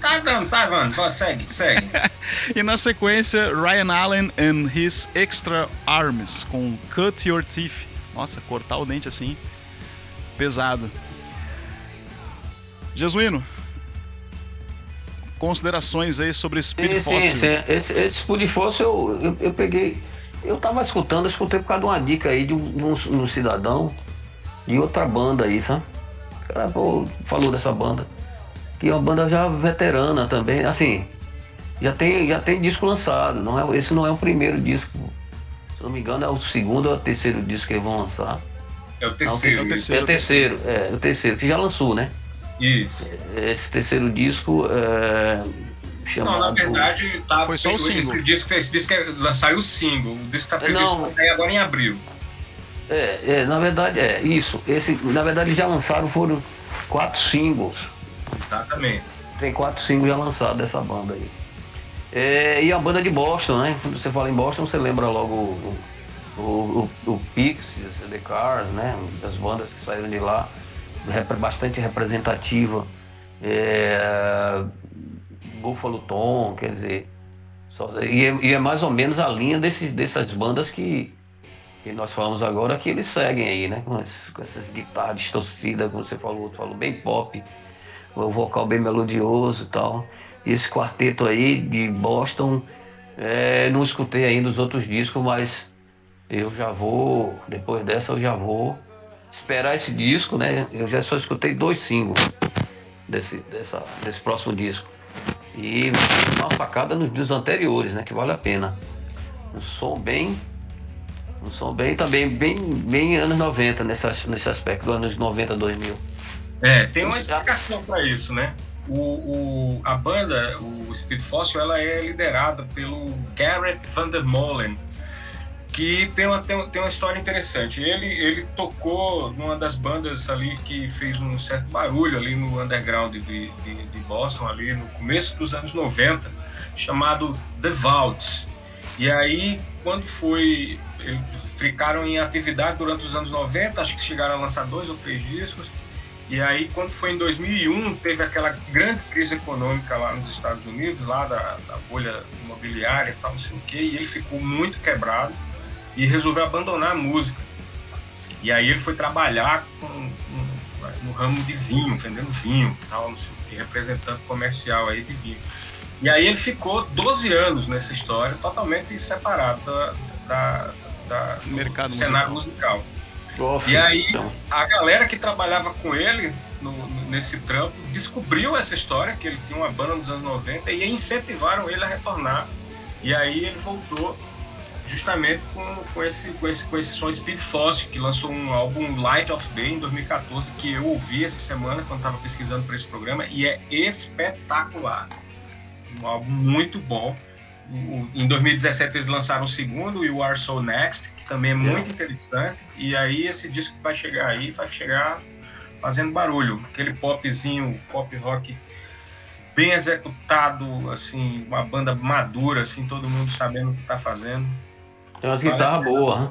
[SPEAKER 3] Tá dando, tá dando, segue, segue. *laughs*
[SPEAKER 1] e na sequência, Ryan Allen and His Extra Arms com Cut Your Teeth. Nossa, cortar o dente assim, pesado. Jesuíno, considerações aí sobre Speed sim, Fossil. Sim, sim.
[SPEAKER 2] Esse, esse Speed Fossil eu, eu, eu, peguei. Eu tava escutando, eu escutei por causa de uma dica aí de um, de um, um cidadão de outra banda aí, sabe? O cara falou dessa banda. Que é uma banda já veterana também. Assim, já tem, já tem disco lançado. Não é, esse não é o primeiro disco. Se não me engano, é o segundo ou o terceiro disco que eles vão lançar.
[SPEAKER 3] É o terceiro.
[SPEAKER 2] Não, é o terceiro, é o terceiro, é, o terceiro, que já lançou, né?
[SPEAKER 3] Isso.
[SPEAKER 2] Esse terceiro disco é, chamado...
[SPEAKER 3] Não, na verdade, tá,
[SPEAKER 1] foi só o single.
[SPEAKER 3] Esse disco, esse disco é, saiu o single. O disco tá previsto até agora em abril.
[SPEAKER 2] É, é, na verdade, é isso. Esse, na verdade, já lançaram, foram quatro singles.
[SPEAKER 3] Exatamente.
[SPEAKER 2] Tem quatro singles já lançados dessa banda aí. É, e a banda de Boston, né? Quando você fala em Boston, você lembra logo o, o, o, o Pixies, The Cars, né? Das bandas que saíram de lá bastante representativa. É, Buffalo Tom, quer dizer. Só, e, é, e, é, mais ou menos a linha desse, dessas bandas que, que nós falamos agora que eles seguem aí, né? Com, com essas guitarras distorcidas, como você falou, outro falou, bem pop, o vocal bem melodioso e tal. E esse quarteto aí de Boston, é, não escutei ainda os outros discos, mas eu já vou, depois dessa eu já vou esperar esse disco, né? Eu já só escutei dois singles desse, dessa, desse próximo disco. E uma facada nos dias anteriores, né? Que vale a pena. Um som bem. Um som bem também, bem, bem anos 90 nesse, nesse aspecto, anos 90, 2000.
[SPEAKER 3] É, tem uma explicação para isso, né? O, o, a banda, o Speed Fossil, ela é liderada pelo Garrett Van der Molen, que tem uma, tem, uma história interessante. Ele, ele tocou numa das bandas ali que fez um certo barulho ali no underground de, de, de Boston, ali no começo dos anos 90, chamado The Vaults. E aí, quando foi. Eles ficaram em atividade durante os anos 90, acho que chegaram a lançar dois ou três discos. E aí, quando foi em 2001, teve aquela grande crise econômica lá nos Estados Unidos, lá da, da bolha imobiliária e tal, não sei o quê, e ele ficou muito quebrado e resolveu abandonar a música. E aí ele foi trabalhar com, com, no ramo de vinho, vendendo vinho, tal, não sei o que, representante comercial aí de vinho. E aí ele ficou 12 anos nessa história, totalmente separado da, da, da do
[SPEAKER 1] Mercado
[SPEAKER 3] cenário musical. musical. e aí então. a galera que trabalhava com ele no, nesse trampo descobriu essa história, que ele tinha uma banda nos anos 90 e incentivaram ele a retornar. E aí ele voltou justamente com, com, esse, com, esse, com esse som Speed Fossil, que lançou um álbum Light of Day em 2014, que eu ouvi essa semana quando estava pesquisando para esse programa, e é espetacular. Um álbum muito bom. Em 2017 eles lançaram o segundo, o You Are So Next, que também é muito é. interessante. E aí esse disco vai chegar aí, vai chegar fazendo barulho. Aquele popzinho, pop rock bem executado, assim, uma banda madura, assim, todo mundo sabendo o que está fazendo.
[SPEAKER 2] Tem umas vale guitarras boas, né?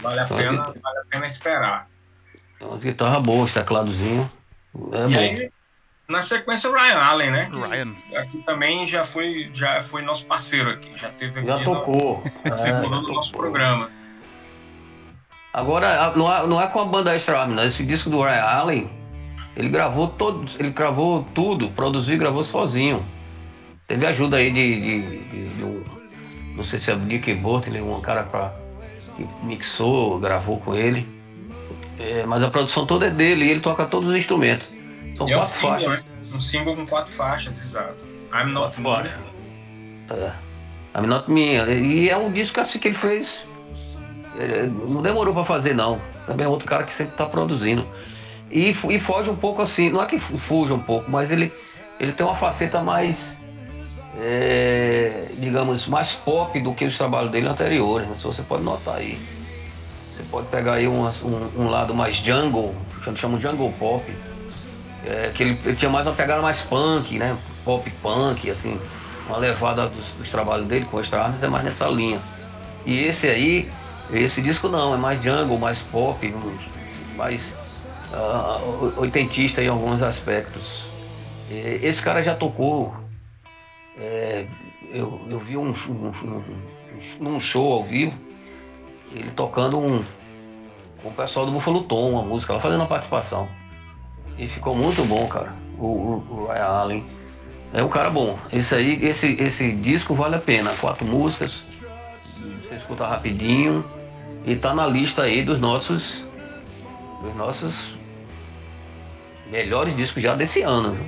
[SPEAKER 3] Vale a, pena, vale a pena esperar.
[SPEAKER 2] Tem umas guitarras boas, tecladozinho. É
[SPEAKER 3] e
[SPEAKER 2] bom.
[SPEAKER 3] aí, na sequência, o Ryan Allen, né?
[SPEAKER 1] Que Ryan.
[SPEAKER 3] Aqui também já foi, já foi nosso parceiro aqui. Já teve aqui.
[SPEAKER 2] Já tocou.
[SPEAKER 3] No, *laughs* figurou no nosso programa.
[SPEAKER 2] Agora, não é, não é com a banda Extra não. Esse disco do Ryan Allen, ele gravou todos, ele gravou tudo, produziu e gravou sozinho. Teve ajuda aí de, de, de, de um não sei se é o Nick Bortley, um cara pra, que mixou, gravou com ele. É, mas a produção toda é dele e ele toca todos os instrumentos.
[SPEAKER 3] São e quatro é um single, faixas. Né? Um single com quatro faixas, exato. I'm Not Me.
[SPEAKER 2] É. I'm Not Me. E é um disco assim que ele fez. É, não demorou para fazer, não. Também é outro cara que sempre tá produzindo. E, e foge um pouco assim, não é que fuja um pouco, mas ele, ele tem uma faceta mais é, digamos, mais pop do que os trabalhos dele anteriores. Né? Você pode notar aí. Você pode pegar aí um, um, um lado mais jungle, chamam jungle pop, é, que ele, ele, tinha mais uma pegada mais punk, né? Pop punk, assim. uma levada dos, dos trabalhos dele com Extra Arms é mais nessa linha. E esse aí, esse disco não, é mais jungle, mais pop, mais uh, oitentista em alguns aspectos. E esse cara já tocou. É, eu, eu vi um, um, um, um, show ao vivo, ele tocando um, com o pessoal do Buffalo Tom, uma música, ela fazendo uma participação. E ficou muito bom, cara. O, o, o Ryan Allen é um cara bom. Esse aí, esse, esse disco vale a pena. Quatro músicas, você escuta rapidinho e tá na lista aí dos nossos dos nossos melhores discos já desse ano.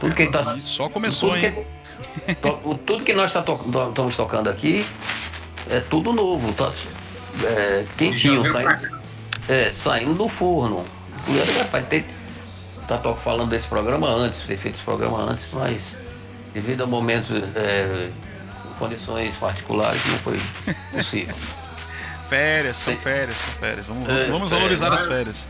[SPEAKER 1] Tudo que tá só começou, hein?
[SPEAKER 2] Que, tudo que nós tá to, estamos tocando aqui é tudo novo, tá é, quentinho, saindo, é, saindo do forno. Vai ter tá falando desse programa antes, ter feito esse programa antes, mas devido a momentos, é, condições particulares, não foi possível. *laughs*
[SPEAKER 1] férias, são férias, são férias. Vamos, é, vamos valorizar Ryan, as férias.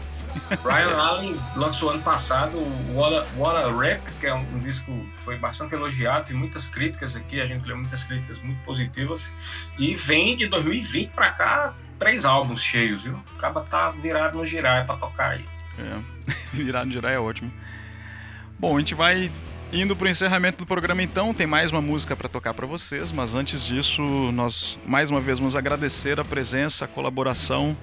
[SPEAKER 3] Brian Allen lançou ano passado o What a, What a Rap, que é um, um, disco que foi bastante elogiado, tem muitas críticas aqui, a gente leu muitas críticas muito positivas. E vem de 2020 para cá três álbuns cheios, viu? Acaba tá virado no girar para tocar aí.
[SPEAKER 1] É, *laughs* virado no girar é ótimo. Bom, a gente vai Indo para o encerramento do programa, então, tem mais uma música para tocar para vocês, mas antes disso, nós mais uma vez vamos agradecer a presença, a colaboração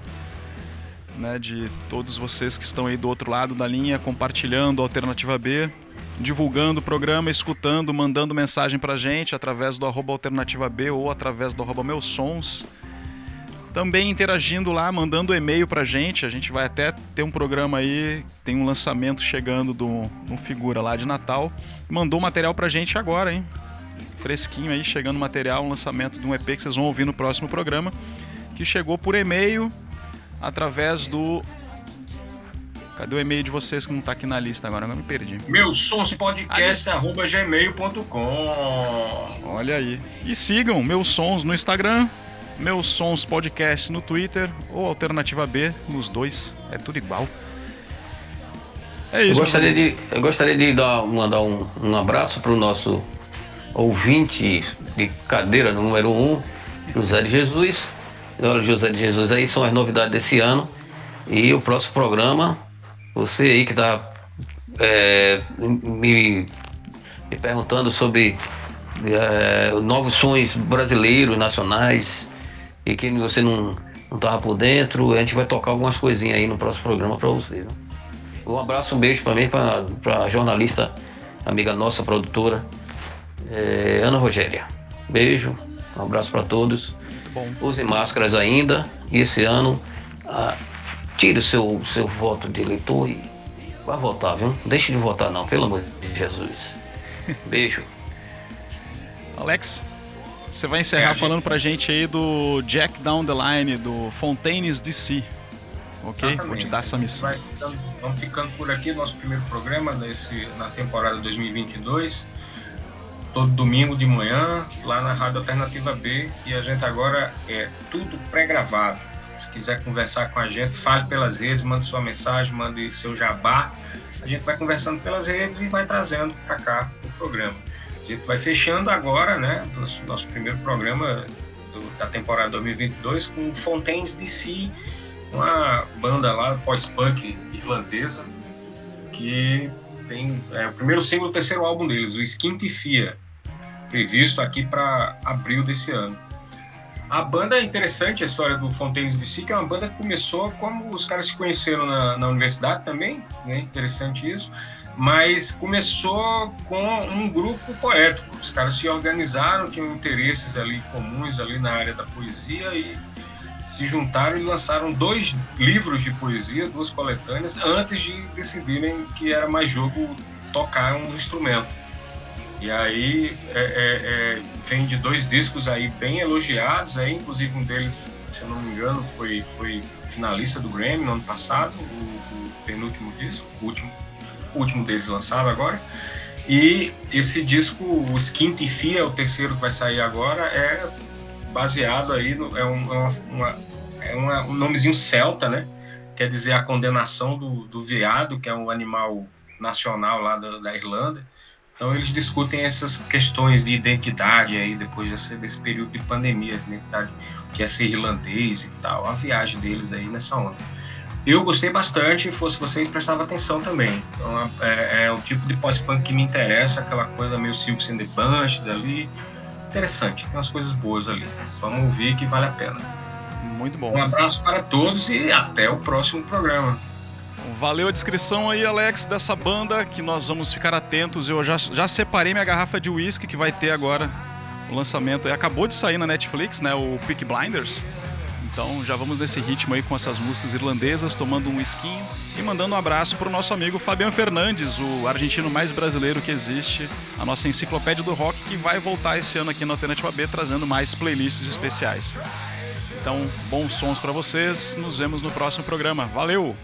[SPEAKER 1] né, de todos vocês que estão aí do outro lado da linha, compartilhando a Alternativa B, divulgando o programa, escutando, mandando mensagem para a gente através do arroba Alternativa B ou através do arroba Meus Sons. Também interagindo lá, mandando e-mail pra gente. A gente vai até ter um programa aí, tem um lançamento chegando do um figura lá de Natal. Mandou material pra gente agora, hein? Fresquinho aí, chegando material, um lançamento de um EP que vocês vão ouvir no próximo programa. Que chegou por e-mail através do Cadê o e-mail de vocês que não está aqui na lista agora? Agora me perdi.
[SPEAKER 3] Meu sonspodcast.gmail.com
[SPEAKER 1] Olha aí. E sigam meus sons no Instagram, meus Sons Podcast no Twitter ou Alternativa B nos dois. É tudo igual.
[SPEAKER 2] É isso. Eu gostaria, de, eu gostaria de dar, mandar um, um abraço para o nosso ouvinte de cadeira número 1, um, José de Jesus. Olha, José de Jesus, aí são as novidades desse ano. E o próximo programa, você aí que está é, me, me, perguntando sobre é, novos sons brasileiros, nacionais, e que você não, não tava por dentro, a gente vai tocar algumas coisinhas aí no próximo programa para você. Viu? Um abraço, um beijo para mim, para a jornalista, amiga nossa, produtora, é, Ana Rogéria. Beijo, um abraço para todos. Use máscaras ainda. E esse ano, ah, tire o seu, seu voto de eleitor e vá votar, viu? Não deixe de votar não, pelo amor de Jesus. *laughs* Beijo.
[SPEAKER 1] Alex? Você vai encerrar é, falando gente... pra gente aí do Jack Down the Line, do Fontaines DC. Ok? Exatamente. Vou te dar essa missão.
[SPEAKER 3] Ficando, vamos ficando por aqui, nosso primeiro programa nesse, na temporada 2022. Todo domingo de manhã, lá na Rádio Alternativa B. E a gente agora é tudo pré-gravado. Se quiser conversar com a gente, fale pelas redes, mande sua mensagem, mande seu jabá. A gente vai conversando pelas redes e vai trazendo para cá o programa gente vai fechando agora, né, nosso, primeiro programa do, da temporada 2022 com Fontaines DC, uma banda lá pós-punk irlandesa que tem é, o primeiro single do terceiro álbum deles, o Skintifia, previsto aqui para abril desse ano. A banda é interessante, a história do Fontaines DC, que é uma banda que começou como os caras se conheceram na, na universidade também, né? interessante isso mas começou com um grupo poético. Os caras se organizaram, tinham interesses ali comuns ali na área da poesia e se juntaram e lançaram dois livros de poesia, duas coletâneas, antes de decidirem que era mais jogo tocar um instrumento. E aí é, é, é, vem de dois discos aí bem elogiados, aí, inclusive um deles, se eu não me engano, foi, foi finalista do Grammy no ano passado, o, o penúltimo disco, o último o último deles lançado agora. E esse disco, o Skint Fia, o terceiro que vai sair agora, é baseado aí, no, é, é, uma, é uma, um nomezinho celta, né? Quer dizer a condenação do, do veado, que é um animal nacional lá da, da Irlanda. Então eles discutem essas questões de identidade aí depois desse, desse período de pandemia, identidade, o que é ser irlandês e tal, a viagem deles aí nessa onda. Eu gostei bastante, fosse vocês prestava atenção também. Então é, é o tipo de pós-punk que me interessa, aquela coisa meio Silks and the Bunches ali. Interessante, tem umas coisas boas ali. Vamos ouvir que vale a pena.
[SPEAKER 4] Muito bom.
[SPEAKER 3] Um abraço para todos e até o próximo programa.
[SPEAKER 4] Valeu a descrição aí, Alex, dessa banda que nós vamos ficar atentos. Eu já, já separei minha garrafa de whisky que vai ter agora o lançamento. E acabou de sair na Netflix, né? O Peak Blinders. Então já vamos nesse ritmo aí com essas músicas irlandesas, tomando um whiskinho e mandando um abraço para o nosso amigo Fabiano Fernandes, o argentino mais brasileiro que existe, a nossa enciclopédia do rock, que vai voltar esse ano aqui na Alternativa B trazendo mais playlists especiais. Então, bons sons para vocês, nos vemos no próximo programa. Valeu!